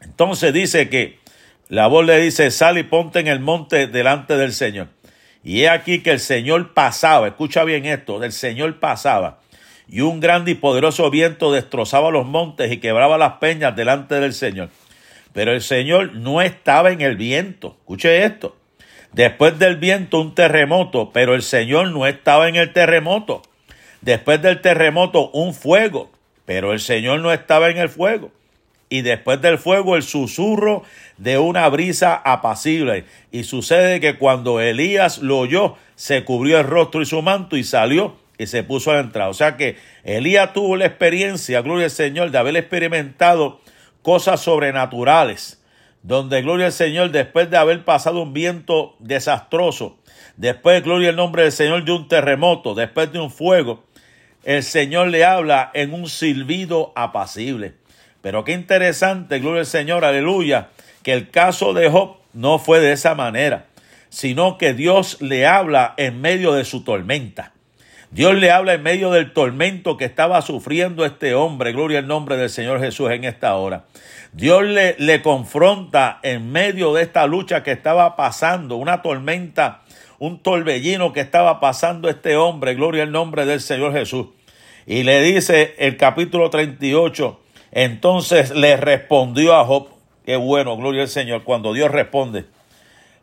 S1: Entonces dice que la voz le dice, sal y ponte en el monte delante del Señor. Y he aquí que el Señor pasaba, escucha bien esto, el Señor pasaba. Y un grande y poderoso viento destrozaba los montes y quebraba las peñas delante del Señor. Pero el Señor no estaba en el viento. Escuche esto. Después del viento un terremoto, pero el Señor no estaba en el terremoto. Después del terremoto un fuego, pero el Señor no estaba en el fuego. Y después del fuego el susurro de una brisa apacible. Y sucede que cuando Elías lo oyó, se cubrió el rostro y su manto y salió y se puso a entrar. O sea que Elías tuvo la experiencia, gloria al Señor, de haber experimentado cosas sobrenaturales donde gloria al Señor, después de haber pasado un viento desastroso, después, gloria al nombre del Señor, de un terremoto, después de un fuego, el Señor le habla en un silbido apacible. Pero qué interesante, gloria al Señor, aleluya, que el caso de Job no fue de esa manera, sino que Dios le habla en medio de su tormenta. Dios le habla en medio del tormento que estaba sufriendo este hombre, gloria al nombre del Señor Jesús en esta hora. Dios le, confronta en medio de esta lucha que estaba pasando, una tormenta, un torbellino que estaba pasando este hombre, gloria al nombre del Señor Jesús. Y le dice el capítulo 38, entonces le respondió a Job, qué bueno, gloria al Señor, cuando Dios responde.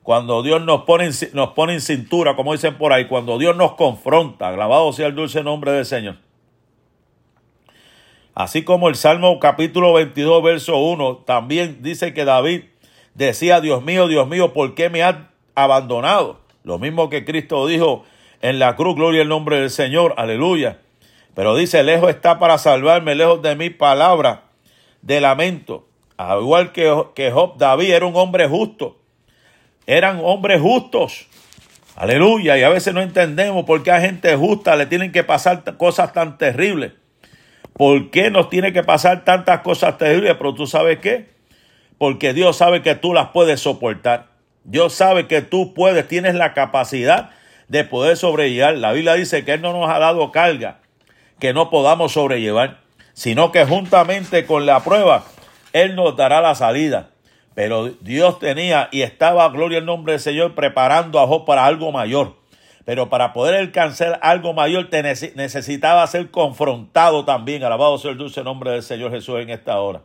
S1: Cuando Dios nos pone, nos pone en cintura, como dicen por ahí, cuando Dios nos confronta, grabado sea el dulce nombre del Señor. Así como el Salmo capítulo 22, verso 1, también dice que David decía, Dios mío, Dios mío, ¿por qué me has abandonado? Lo mismo que Cristo dijo en la cruz, gloria al nombre del Señor, aleluya. Pero dice, lejos está para salvarme, lejos de mi palabra de lamento. Al igual que, que Job, David era un hombre justo eran hombres justos. Aleluya. Y a veces no entendemos por qué a gente justa le tienen que pasar cosas tan terribles. ¿Por qué nos tiene que pasar tantas cosas terribles? Pero tú sabes qué? Porque Dios sabe que tú las puedes soportar. Dios sabe que tú puedes, tienes la capacidad de poder sobrellevar. La Biblia dice que Él no nos ha dado carga que no podamos sobrellevar, sino que juntamente con la prueba, Él nos dará la salida. Pero Dios tenía y estaba, gloria al nombre del Señor, preparando a Job para algo mayor. Pero para poder alcanzar algo mayor necesitaba ser confrontado también. Alabado sea el dulce nombre del Señor Jesús en esta hora.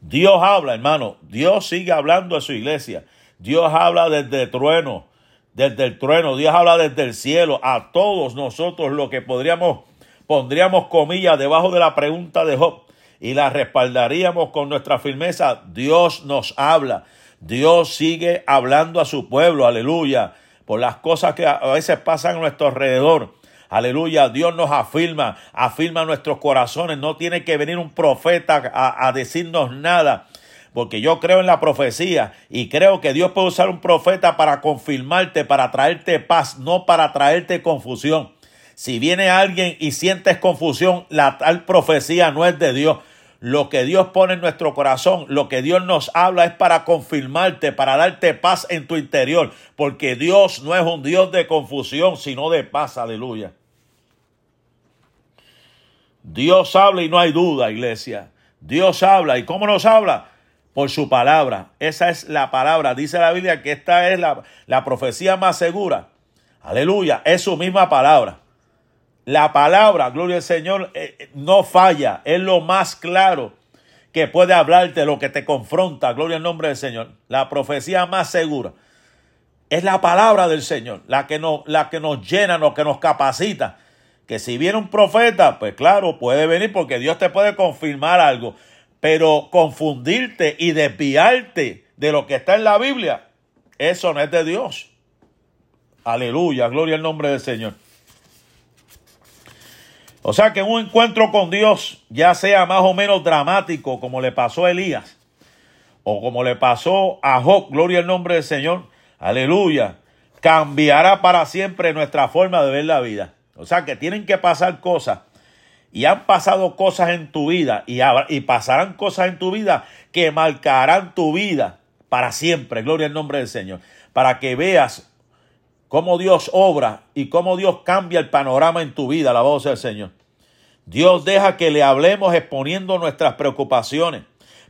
S1: Dios habla, hermano. Dios sigue hablando a su iglesia. Dios habla desde el trueno, desde el trueno. Dios habla desde el cielo. A todos nosotros lo que podríamos, pondríamos comillas debajo de la pregunta de Job y la respaldaríamos con nuestra firmeza, Dios nos habla. Dios sigue hablando a su pueblo, aleluya, por las cosas que a veces pasan a nuestro alrededor. Aleluya, Dios nos afirma, afirma nuestros corazones. No tiene que venir un profeta a, a, decirnos nada, porque yo creo en la profecía y creo que Dios puede usar un profeta para confirmarte, para traerte paz, no para traerte confusión. Si viene alguien y sientes confusión, la tal profecía no es de Dios. Lo que Dios pone en nuestro corazón, lo que Dios nos habla es para confirmarte, para darte paz en tu interior, porque Dios no es un Dios de confusión, sino de paz, aleluya. Dios habla y no hay duda, iglesia. Dios habla. ¿Y cómo nos habla? por su palabra. Esa es la palabra. Dice la Biblia que esta es la, la profecía más segura. Aleluya, es su misma palabra. La palabra, gloria al Señor, eh, eh, no falla, es lo más claro que puede hablarte, lo que te confronta, gloria al nombre del Señor. La profecía más segura es la palabra del Señor, la que nos, la que nos llena, lo que nos capacita. Que si viene un profeta, pues claro, puede venir porque Dios te puede confirmar algo, pero confundirte y desviarte de lo que está en la Biblia, eso no es de Dios. Aleluya, gloria al nombre del Señor. O sea que un encuentro con Dios, ya sea más o menos dramático, como le pasó a Elías, o como le pasó a Job, gloria al nombre del Señor, aleluya, cambiará para siempre nuestra forma de ver la vida. O sea que tienen que pasar cosas, y han pasado cosas en tu vida, y, y pasarán cosas en tu vida que marcarán tu vida para siempre, gloria al nombre del Señor, para que veas cómo Dios obra y cómo Dios cambia el panorama en tu vida, la voz del Señor. Dios deja que le hablemos exponiendo nuestras preocupaciones,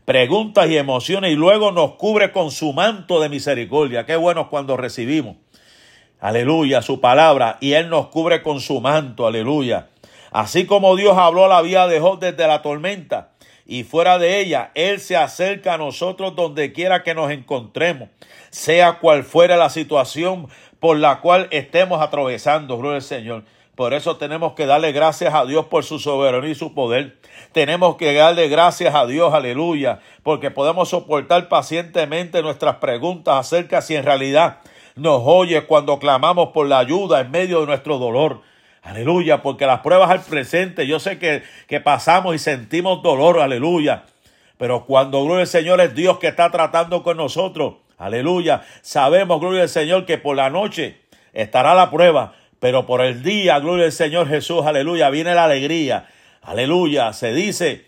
S1: preguntas y emociones y luego nos cubre con su manto de misericordia. Qué bueno cuando recibimos, aleluya, su palabra y Él nos cubre con su manto, aleluya. Así como Dios habló la vida de Job desde la tormenta y fuera de ella, Él se acerca a nosotros donde quiera que nos encontremos, sea cual fuera la situación por la cual estemos atravesando, gloria al Señor. Por eso tenemos que darle gracias a Dios por su soberanía y su poder. Tenemos que darle gracias a Dios, aleluya, porque podemos soportar pacientemente nuestras preguntas acerca si en realidad nos oye cuando clamamos por la ayuda en medio de nuestro dolor. Aleluya, porque las pruebas al presente, yo sé que, que pasamos y sentimos dolor, aleluya. Pero cuando gloria al Señor es Dios que está tratando con nosotros, Aleluya. Sabemos, gloria al Señor, que por la noche estará la prueba, pero por el día, gloria al Señor Jesús, aleluya, viene la alegría. Aleluya. Se dice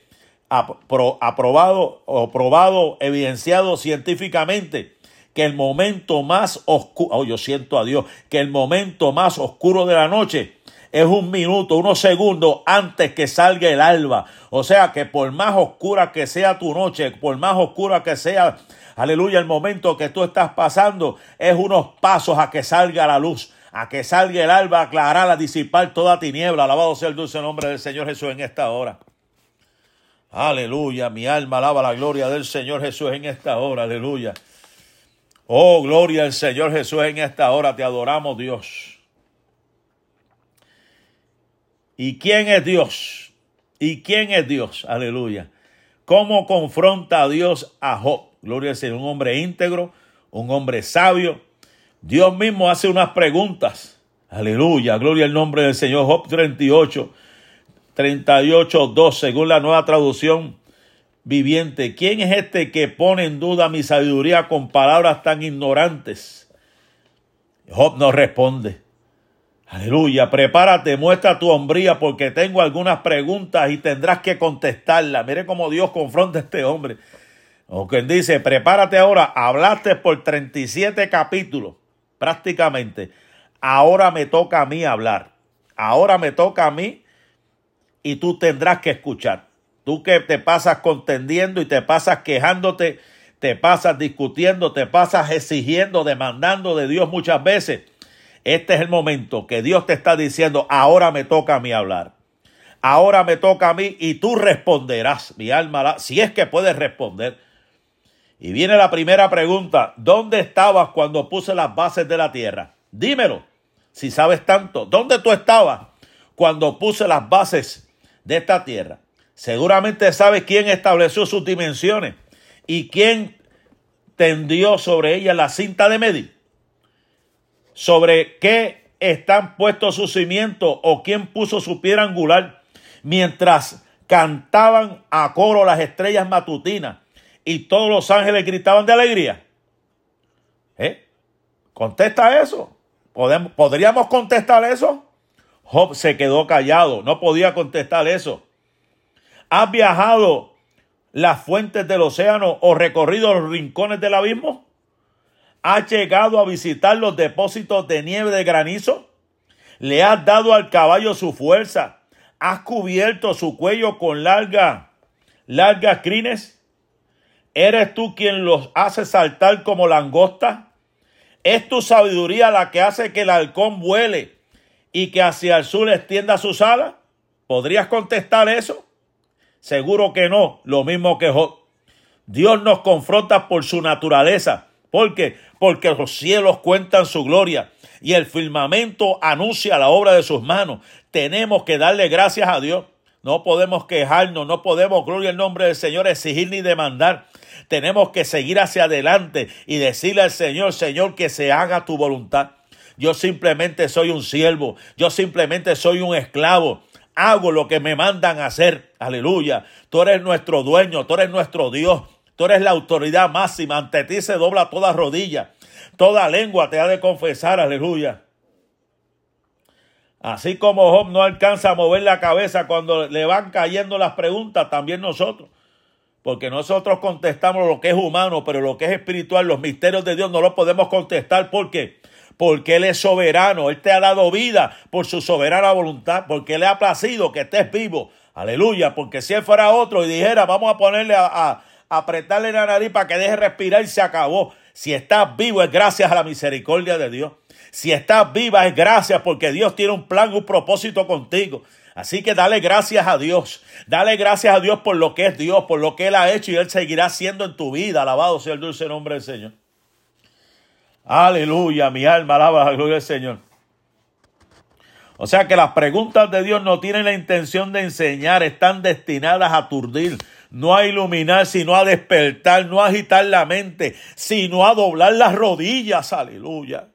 S1: aprobado o probado, evidenciado científicamente que el momento más oscuro, oh, yo siento a Dios, que el momento más oscuro de la noche es un minuto, unos segundos antes que salga el alba. O sea que por más oscura que sea tu noche, por más oscura que sea aleluya, el momento que tú estás pasando es unos pasos a que salga la luz, a que salga el alba, a aclarar, a disipar toda tiniebla. Alabado sea el dulce nombre del Señor Jesús en esta hora. Aleluya, mi alma alaba la gloria del Señor Jesús en esta hora, aleluya. Oh, gloria al Señor Jesús en esta hora, te adoramos Dios. ¿Y quién es Dios? ¿Y quién es Dios? Aleluya. ¿Cómo confronta a Dios a Job? Gloria al Señor, un hombre íntegro, un hombre sabio. Dios mismo hace unas preguntas. Aleluya, gloria al nombre del Señor. Job 38, 38, 2, según la nueva traducción viviente. ¿Quién es este que pone en duda mi sabiduría con palabras tan ignorantes? Job no responde. Aleluya, prepárate, muestra tu hombría porque tengo algunas preguntas y tendrás que contestarlas. Mire cómo Dios confronta a este hombre. O quien dice, prepárate ahora, hablaste por 37 capítulos, prácticamente. Ahora me toca a mí hablar. Ahora me toca a mí y tú tendrás que escuchar. Tú que te pasas contendiendo y te pasas quejándote, te pasas discutiendo, te pasas exigiendo, demandando de Dios muchas veces. Este es el momento que Dios te está diciendo, ahora me toca a mí hablar. Ahora me toca a mí y tú responderás, mi alma, si es que puedes responder. Y viene la primera pregunta, ¿dónde estabas cuando puse las bases de la tierra? Dímelo, si sabes tanto, ¿dónde tú estabas cuando puse las bases de esta tierra? Seguramente sabes quién estableció sus dimensiones y quién tendió sobre ella la cinta de medir. Sobre qué están puestos sus cimientos o quién puso su piedra angular mientras cantaban a coro las estrellas matutinas y todos los ángeles gritaban de alegría? ¿Eh? ¿Contesta eso? ¿Podemos, ¿Podríamos contestar eso? Job se quedó callado, no podía contestar eso. ¿Has viajado las fuentes del océano o recorrido los rincones del abismo? ¿Has llegado a visitar los depósitos de nieve de granizo? ¿Le has dado al caballo su fuerza? ¿Has cubierto su cuello con larga, largas crines? ¿Eres tú quien los hace saltar como langosta? ¿Es tu sabiduría la que hace que el halcón vuele y que hacia el sur extienda sus alas? ¿Podrías contestar eso? Seguro que no, lo mismo que Job. Dios nos confronta por su naturaleza. ¿Por qué? Porque los cielos cuentan su gloria y el firmamento anuncia la obra de sus manos. Tenemos que darle gracias a Dios. No podemos quejarnos, no podemos, gloria al nombre del Señor, exigir ni demandar. Tenemos que seguir hacia adelante y decirle al Señor, Señor, que se haga tu voluntad. Yo simplemente soy un siervo, yo simplemente soy un esclavo hago lo que me mandan hacer. Aleluya. Tú eres nuestro dueño, tú eres nuestro Dios. Tú eres la autoridad máxima. Ante ti se dobla toda rodilla. Toda lengua te ha de confesar. Aleluya. Así como Job no alcanza a mover la cabeza cuando le van cayendo las preguntas, también nosotros. Porque nosotros contestamos lo que es humano, pero lo que es espiritual, los misterios de Dios no los podemos contestar. ¿Por qué? porque Él es soberano, Él te ha dado vida por su soberana voluntad, porque le ha placido que estés vivo. Aleluya, porque si Él fuera otro y dijera, vamos a ponerle a, apretarle la nariz para que deje respirar y se acabó. Si estás vivo es gracias a la misericordia de Dios. Si estás viva es gracias porque Dios tiene un plan, un propósito contigo. Así que dale gracias a Dios. Dale gracias a Dios por lo que es Dios, por lo que Él ha hecho y Él seguirá siendo en tu vida. Alabado sea el dulce nombre del Señor. Aleluya, mi alma alaba la gloria del Señor. O sea que las preguntas de Dios no tienen la intención de enseñar, están destinadas a aturdir, no a iluminar, sino a despertar, no a agitar la mente, sino a doblar las rodillas. Aleluya.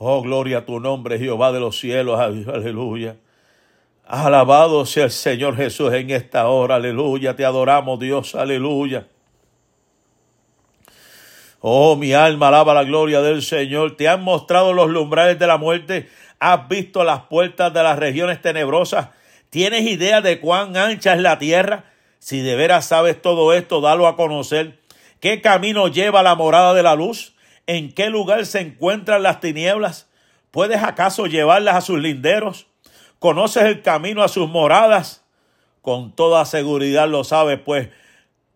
S1: Oh, gloria a tu nombre, Jehová de los cielos. Aleluya. Alabado sea el Señor Jesús en esta hora. Aleluya. Te adoramos, Dios. Aleluya. Oh, mi alma alaba la gloria del Señor. Te han mostrado los lumbrales de la muerte. Has visto las puertas de las regiones tenebrosas. ¿Tienes idea de cuán ancha es la tierra? Si de veras sabes todo esto, dalo a conocer. ¿Qué camino lleva la morada de la luz? ¿En qué lugar se encuentran las tinieblas? ¿Puedes acaso llevarlas a sus linderos? ¿Conoces el camino a sus moradas? Con toda seguridad lo sabes, pues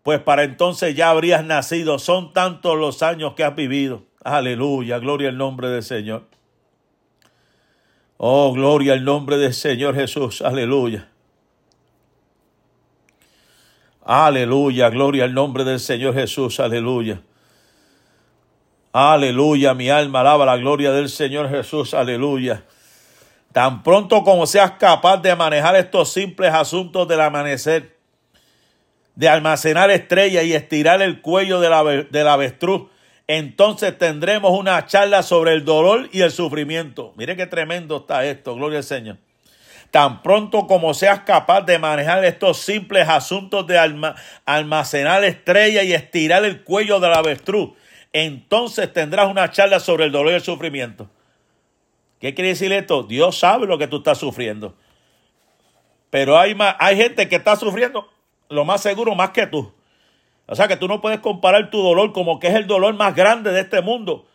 S1: pues para entonces ya habrías nacido. Son tantos los años que has vivido. Aleluya, gloria al nombre del Señor. Oh, gloria al nombre del Señor Jesús. Aleluya. Aleluya, gloria al nombre del Señor Jesús. Aleluya. Aleluya, mi alma alaba la gloria del Señor Jesús. Aleluya. Tan pronto como seas capaz de manejar estos simples asuntos del amanecer, de almacenar estrellas y estirar el cuello del, avestruz, entonces tendremos una charla sobre el dolor y el sufrimiento. Mire qué tremendo está esto, gloria al Señor. Tan pronto como seas capaz de manejar estos simples asuntos de almacenar estrellas y estirar el cuello del avestruz, entonces tendrás una charla sobre el dolor y el sufrimiento. ¿Qué quiere decir esto? Dios sabe lo que tú estás sufriendo. Pero hay, hay gente que está sufriendo lo más seguro más que tú. O sea que tú no puedes comparar tu dolor como que es el dolor más grande de este mundo.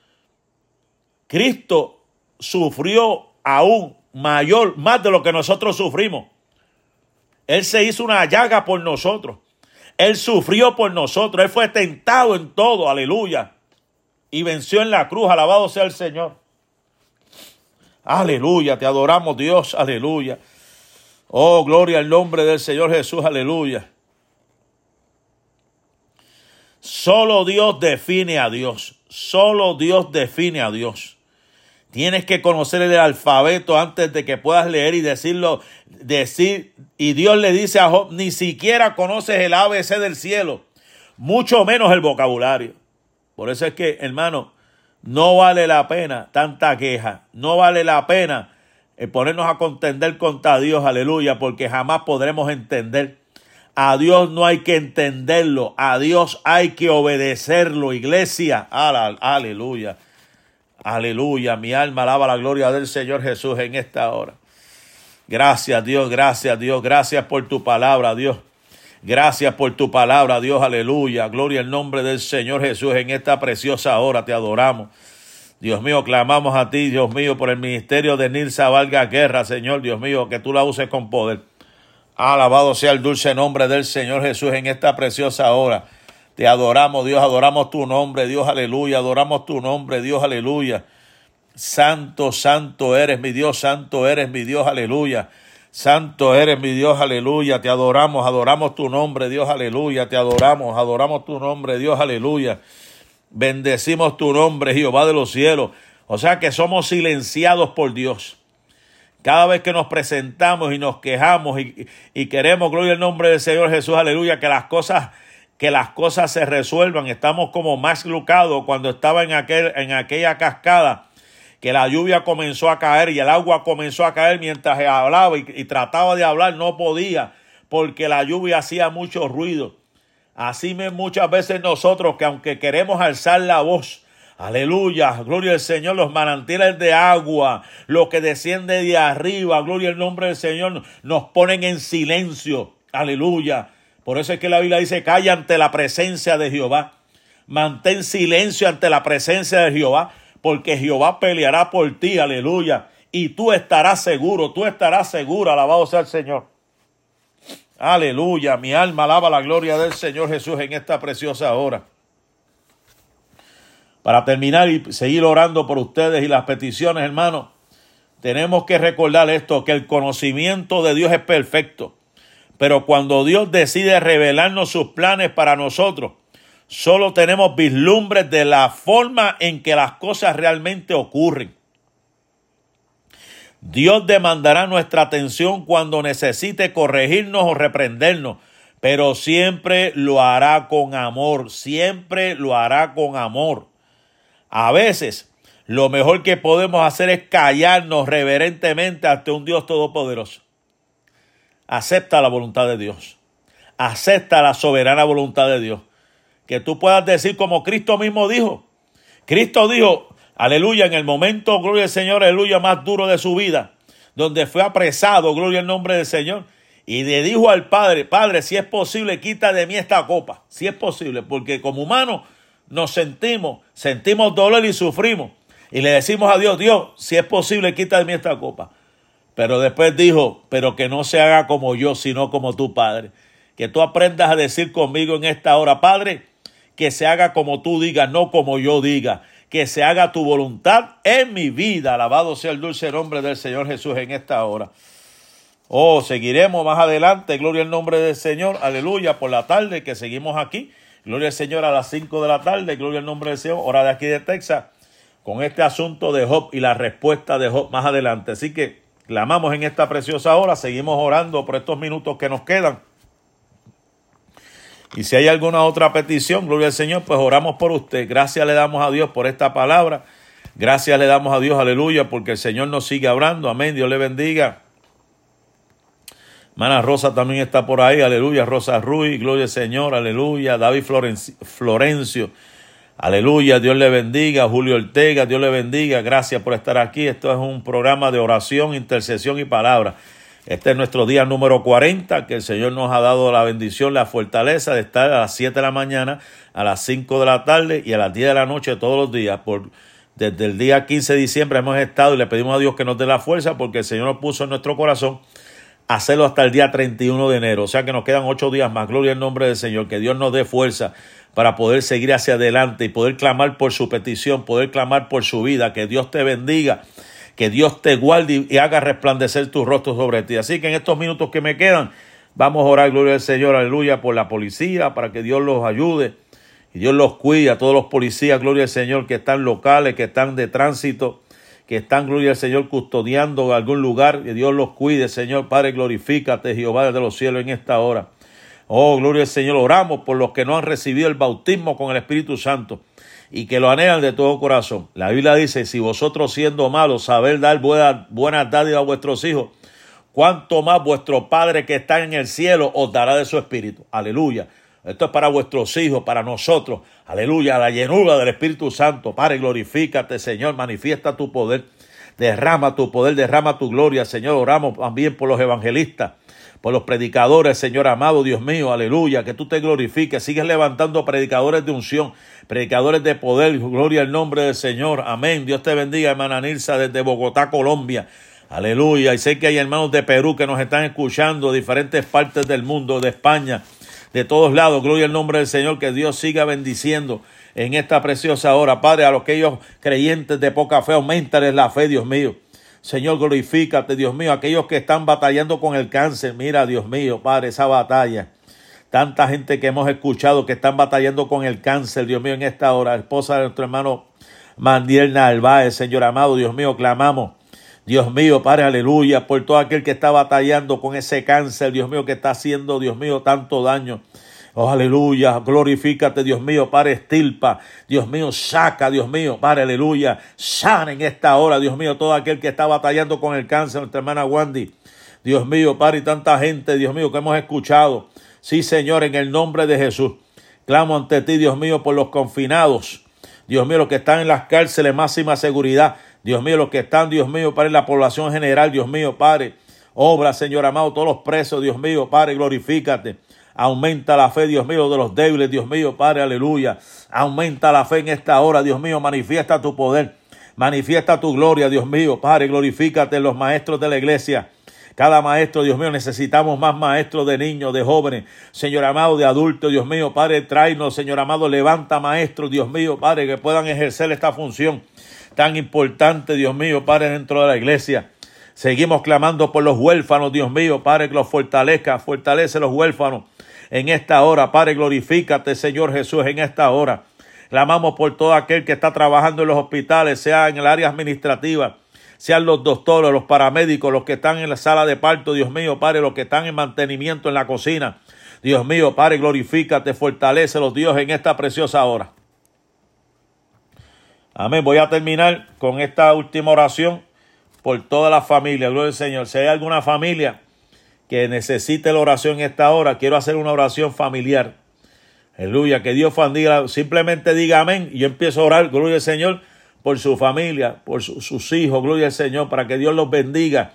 S1: Cristo sufrió aún mayor, más de lo que nosotros sufrimos. Él se hizo una llaga por nosotros. Él sufrió por nosotros. Él fue tentado en todo. Aleluya. Y venció en la cruz. Alabado sea el Señor. Aleluya. Te adoramos Dios. Aleluya. Oh, gloria al nombre del Señor Jesús. Aleluya. Solo Dios define a Dios. Solo Dios define a Dios. Tienes que conocer el alfabeto antes de que puedas leer y decirlo, decir, y Dios le dice a Job, ni siquiera conoces el ABC del cielo, mucho menos el vocabulario. Por eso es que, hermano, no vale la pena tanta queja, no vale la pena eh, ponernos a contender contra Dios, aleluya, porque jamás podremos entender a Dios no hay que entenderlo, a Dios hay que obedecerlo, iglesia. Aleluya. Aleluya. Mi alma alaba la gloria del Señor Jesús en esta hora. Gracias Dios, gracias Dios, gracias por tu palabra Dios. Gracias por tu palabra Dios, aleluya. Gloria al nombre del Señor Jesús en esta preciosa hora, te adoramos. Dios mío, clamamos a ti, Dios mío, por el ministerio de Nilsa Valga Guerra, Señor, Dios mío, que tú la uses con poder. Alabado sea el dulce nombre del Señor Jesús en esta preciosa hora. Te adoramos, Dios, adoramos tu nombre, Dios, aleluya, adoramos tu nombre, Dios, aleluya. Santo, santo eres mi Dios, santo eres mi Dios, aleluya. Santo eres mi Dios, aleluya. Te adoramos, adoramos tu nombre, Dios, aleluya. Te adoramos, adoramos tu nombre, Dios, aleluya. Bendecimos tu nombre, Jehová de los cielos. O sea que somos silenciados por Dios. Cada vez que nos presentamos y nos quejamos y, queremos, gloria al nombre del Señor Jesús, aleluya, que las cosas, que las cosas se resuelvan. Estamos como más lucados cuando estaba en, aquel, en aquella cascada, que la lluvia comenzó a caer y el agua comenzó a caer mientras hablaba y, trataba de hablar, no podía, porque la lluvia hacía mucho ruido. Así muchas veces nosotros que aunque queremos alzar la voz, Aleluya, gloria al Señor, los manantiales de agua, lo que desciende de arriba, gloria al nombre del Señor, nos ponen en silencio. Aleluya. Por eso es que la Biblia dice, calla ante la presencia de Jehová. Mantén silencio ante la presencia de Jehová, porque Jehová peleará por ti, aleluya. Y tú estarás seguro, tú estarás seguro, alabado sea el Señor. Aleluya, mi alma alaba la gloria del Señor Jesús en esta preciosa hora. Para terminar y seguir orando por ustedes y las peticiones, hermanos, tenemos que recordar esto, que el conocimiento de Dios es perfecto. Pero cuando Dios decide revelarnos sus planes para nosotros, solo tenemos vislumbres de la forma en que las cosas realmente ocurren. Dios demandará nuestra atención cuando necesite corregirnos o reprendernos, pero siempre lo hará con amor, siempre lo hará con amor. A veces lo mejor que podemos hacer es callarnos reverentemente ante un Dios todopoderoso. Acepta la voluntad de Dios. Acepta la soberana voluntad de Dios. Que tú puedas decir como Cristo mismo dijo. Cristo dijo, aleluya, en el momento, gloria al Señor, aleluya, más duro de su vida, donde fue apresado, gloria al nombre del Señor, y le dijo al Padre, Padre, si es posible, quita de mí esta copa, si es posible, porque como humano nos sentimos, sentimos dolor y sufrimos. Y le decimos a Dios, Dios, si es posible, quita de mí esta copa. Pero después dijo, pero que no se haga como yo, sino como tu Padre. Que tú aprendas a decir conmigo en esta hora, Padre, que se haga como tú digas, no como yo diga. Que se haga tu voluntad en mi vida. Alabado sea el dulce nombre del Señor Jesús en esta hora. Oh, seguiremos más adelante. Gloria al nombre del Señor. Aleluya. Por la tarde que seguimos aquí Gloria al Señor a las 5 de la tarde, gloria al nombre del Señor, hora de aquí de Texas, con este asunto de Job y la respuesta de Job más adelante. Así que clamamos en esta preciosa hora, seguimos orando por estos minutos que nos quedan. Y si hay alguna otra petición, gloria al Señor, pues oramos por usted. Gracias le damos a Dios por esta palabra. Gracias le damos a Dios, aleluya, porque el Señor nos sigue hablando. Amén. Dios le bendiga. Hermana Rosa también está por ahí, aleluya. Rosa Ruiz, gloria al Señor, aleluya. David Florencio, aleluya. Dios le bendiga. Julio Ortega, Dios le bendiga. Gracias por estar aquí. Esto es un programa de oración, intercesión y palabra. Este es nuestro día número 40, que el Señor nos ha dado la bendición, la fortaleza de estar a las 7 de la mañana, a las 5 de la tarde y a las 10 de la noche todos los días. Por, desde el día 15 de diciembre hemos estado y le pedimos a Dios que nos dé la fuerza porque el Señor nos puso en nuestro corazón hacerlo hasta el día 31 de enero. O sea que nos quedan ocho días más. Gloria al nombre del Señor. Que Dios nos dé fuerza para poder seguir hacia adelante y poder clamar por su petición, poder clamar por su vida. Que Dios te bendiga. Que Dios te guarde y haga resplandecer tu rostro sobre ti. Así que en estos minutos que me quedan, vamos a orar, gloria al Señor, aleluya, por la policía, para que Dios los ayude y Dios los cuide a todos los policías, gloria al Señor, que están locales, que están de tránsito que están, gloria al Señor, custodiando algún lugar. Que Dios los cuide, Señor. Padre, glorifícate, Jehová de los cielos, en esta hora. Oh, gloria al Señor. Oramos por los que no han recibido el bautismo con el Espíritu Santo y que lo anhelan de todo corazón. La Biblia dice, si vosotros siendo malos sabéis dar buenas, buenas dádivas a vuestros hijos, cuánto más vuestro Padre que está en el cielo os dará de su Espíritu. Aleluya. Esto es para vuestros hijos, para nosotros. Aleluya, la llenura del Espíritu Santo. Padre, glorifícate, Señor, manifiesta tu poder. Derrama tu poder, derrama tu gloria, Señor. Oramos también por los evangelistas, por los predicadores, Señor amado, Dios mío, aleluya, que tú te glorifiques. Sigues levantando predicadores de unción, predicadores de poder. Gloria al nombre del Señor. Amén. Dios te bendiga, hermana Nilsa, desde Bogotá, Colombia. Aleluya. Y sé que hay hermanos de Perú que nos están escuchando, de diferentes partes del mundo, de España, de todos lados. Gloria al nombre del Señor. Que Dios siga bendiciendo en esta preciosa hora. Padre, a los que ellos creyentes de poca fe, aumentales la fe, Dios mío. Señor, glorifícate, Dios mío. Aquellos que están batallando con el cáncer, mira, Dios mío, Padre, esa batalla. Tanta gente que hemos escuchado que están batallando con el cáncer, Dios mío, en esta hora. Esposa de nuestro hermano Mandiel Narváez, Señor amado, Dios mío, clamamos. Dios mío, Padre, aleluya, por todo aquel que está batallando con ese cáncer, Dios mío, que está haciendo, Dios mío, tanto daño. Oh, aleluya, glorifícate, Dios mío, Padre, estilpa, Dios mío, saca, Dios mío, Padre, aleluya, sana en esta hora, Dios mío, todo aquel que está batallando con el cáncer, nuestra hermana Wandy, Dios mío, Padre, y tanta gente, Dios mío, que hemos escuchado, sí, Señor, en el nombre de Jesús, clamo ante ti, Dios mío, por los confinados, Dios mío, los que están en las cárceles, máxima seguridad, Dios mío, los que están, Dios mío, Padre, en la población general, Dios mío, Padre, obra, Señor amado, todos los presos, Dios mío, Padre, glorifícate. Aumenta la fe, Dios mío, de los débiles, Dios mío, Padre, aleluya. Aumenta la fe en esta hora, Dios mío, manifiesta tu poder. Manifiesta tu gloria, Dios mío, Padre, glorifícate en los maestros de la iglesia. Cada maestro, Dios mío, necesitamos más maestros de niños, de jóvenes, Señor amado, de adultos, Dios mío, Padre, tráenos, Señor amado, levanta maestros, Dios mío, Padre, que puedan ejercer esta función tan importante, Dios mío, Padre, dentro de la iglesia. Seguimos clamando por los huérfanos, Dios mío, Padre, que los fortalezca, fortalece los huérfanos en esta hora. Padre, glorifícate, Señor Jesús, en esta hora. Clamamos por todo aquel que está trabajando en los hospitales, sea en el área administrativa, sean los doctores, los paramédicos, los que están en la sala de parto, Dios mío, Padre, los que están en mantenimiento en la cocina. Dios mío, Padre, glorifícate, fortalece los Dios en esta preciosa hora. Amén. Voy a terminar con esta última oración por toda la familia. Gloria al Señor. Si hay alguna familia que necesite la oración en esta hora, quiero hacer una oración familiar. Aleluya, que Dios bendiga, simplemente diga amén y yo empiezo a orar, gloria al Señor, por su familia, por sus hijos, gloria al Señor, para que Dios los bendiga,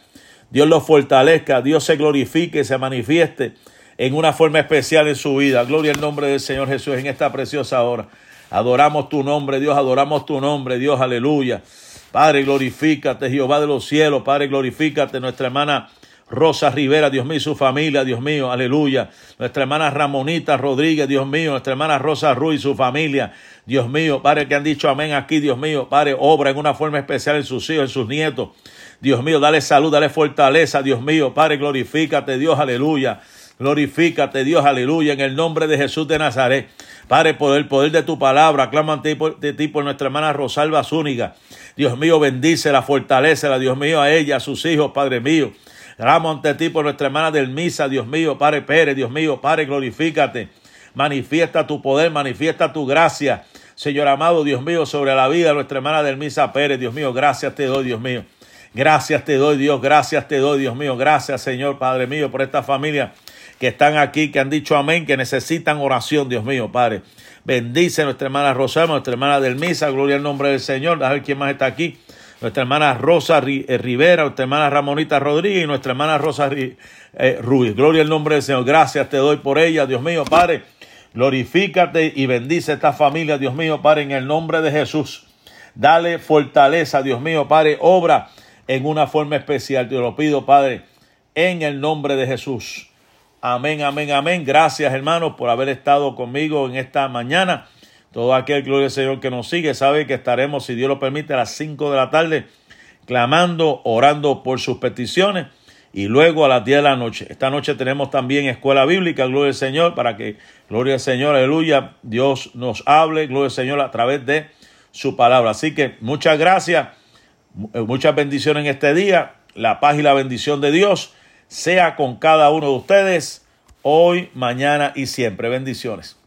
S1: Dios los fortalezca, Dios se glorifique, se manifieste en una forma especial en su vida. Gloria al nombre del Señor Jesús en esta preciosa hora. Adoramos tu nombre, Dios, adoramos tu nombre, Dios, aleluya. Padre, glorifícate, Jehová de los cielos, Padre, glorifícate, nuestra hermana Rosa Rivera, Dios mío, y su familia, Dios mío, aleluya. Nuestra hermana Ramonita Rodríguez, Dios mío, nuestra hermana Rosa Ruiz, su familia, Dios mío, Padre, que han dicho amén aquí, Dios mío, Padre, obra en una forma especial en sus hijos, en sus nietos. Dios mío, dale salud, dale fortaleza, Dios mío, Padre, glorifícate, Dios, aleluya. Glorifícate, Dios, aleluya, en el nombre de Jesús de Nazaret. Padre, por el poder de tu palabra, clama ante ti, ti por nuestra hermana Rosalba Zúñiga. Dios mío, bendícela, fortalecela, Dios mío, a ella, a sus hijos, Padre mío. Ramos ante ti por nuestra hermana del Misa, Dios mío, Padre Pérez, Dios mío, Padre, glorifícate. Manifiesta tu poder, manifiesta tu gracia. Señor amado, Dios mío, sobre la vida de nuestra hermana del Misa Pérez, Dios mío, gracias te doy, Dios mío. Gracias te doy, Dios, gracias te doy, Dios mío. Gracias, Señor, Padre mío, por esta familia que están aquí, que han dicho amén, que necesitan oración, Dios mío, Padre. Bendice nuestra hermana Rosalba, nuestra hermana del Misa, gloria al nombre del Señor. A ver quién más está aquí nuestra hermana Rosa eh, Rivera, nuestra hermana Ramonita Rodríguez y nuestra hermana Rosa eh, Ruiz. Gloria al nombre del Señor. Gracias te doy por ella, Dios mío, Padre. Glorifícate y bendice esta familia, Dios mío, Padre, en el nombre de Jesús. Dale fortaleza, Dios mío, Padre. Obra en una forma especial. Te lo pido, Padre, en el nombre de Jesús. Amén, amén, amén. Gracias, hermanos, por haber estado conmigo en esta mañana. Todo aquel, gloria al Señor, que nos sigue sabe que estaremos, si Dios lo permite, a las 5 de la tarde clamando, orando por sus peticiones y luego a las 10 de la noche. Esta noche tenemos también escuela bíblica, gloria al Señor, para que, gloria al Señor, aleluya, Dios nos hable, gloria al Señor, a través de su palabra. Así que muchas gracias, muchas bendiciones en este día. La paz y la bendición de Dios sea con cada uno de ustedes hoy, mañana y siempre. Bendiciones.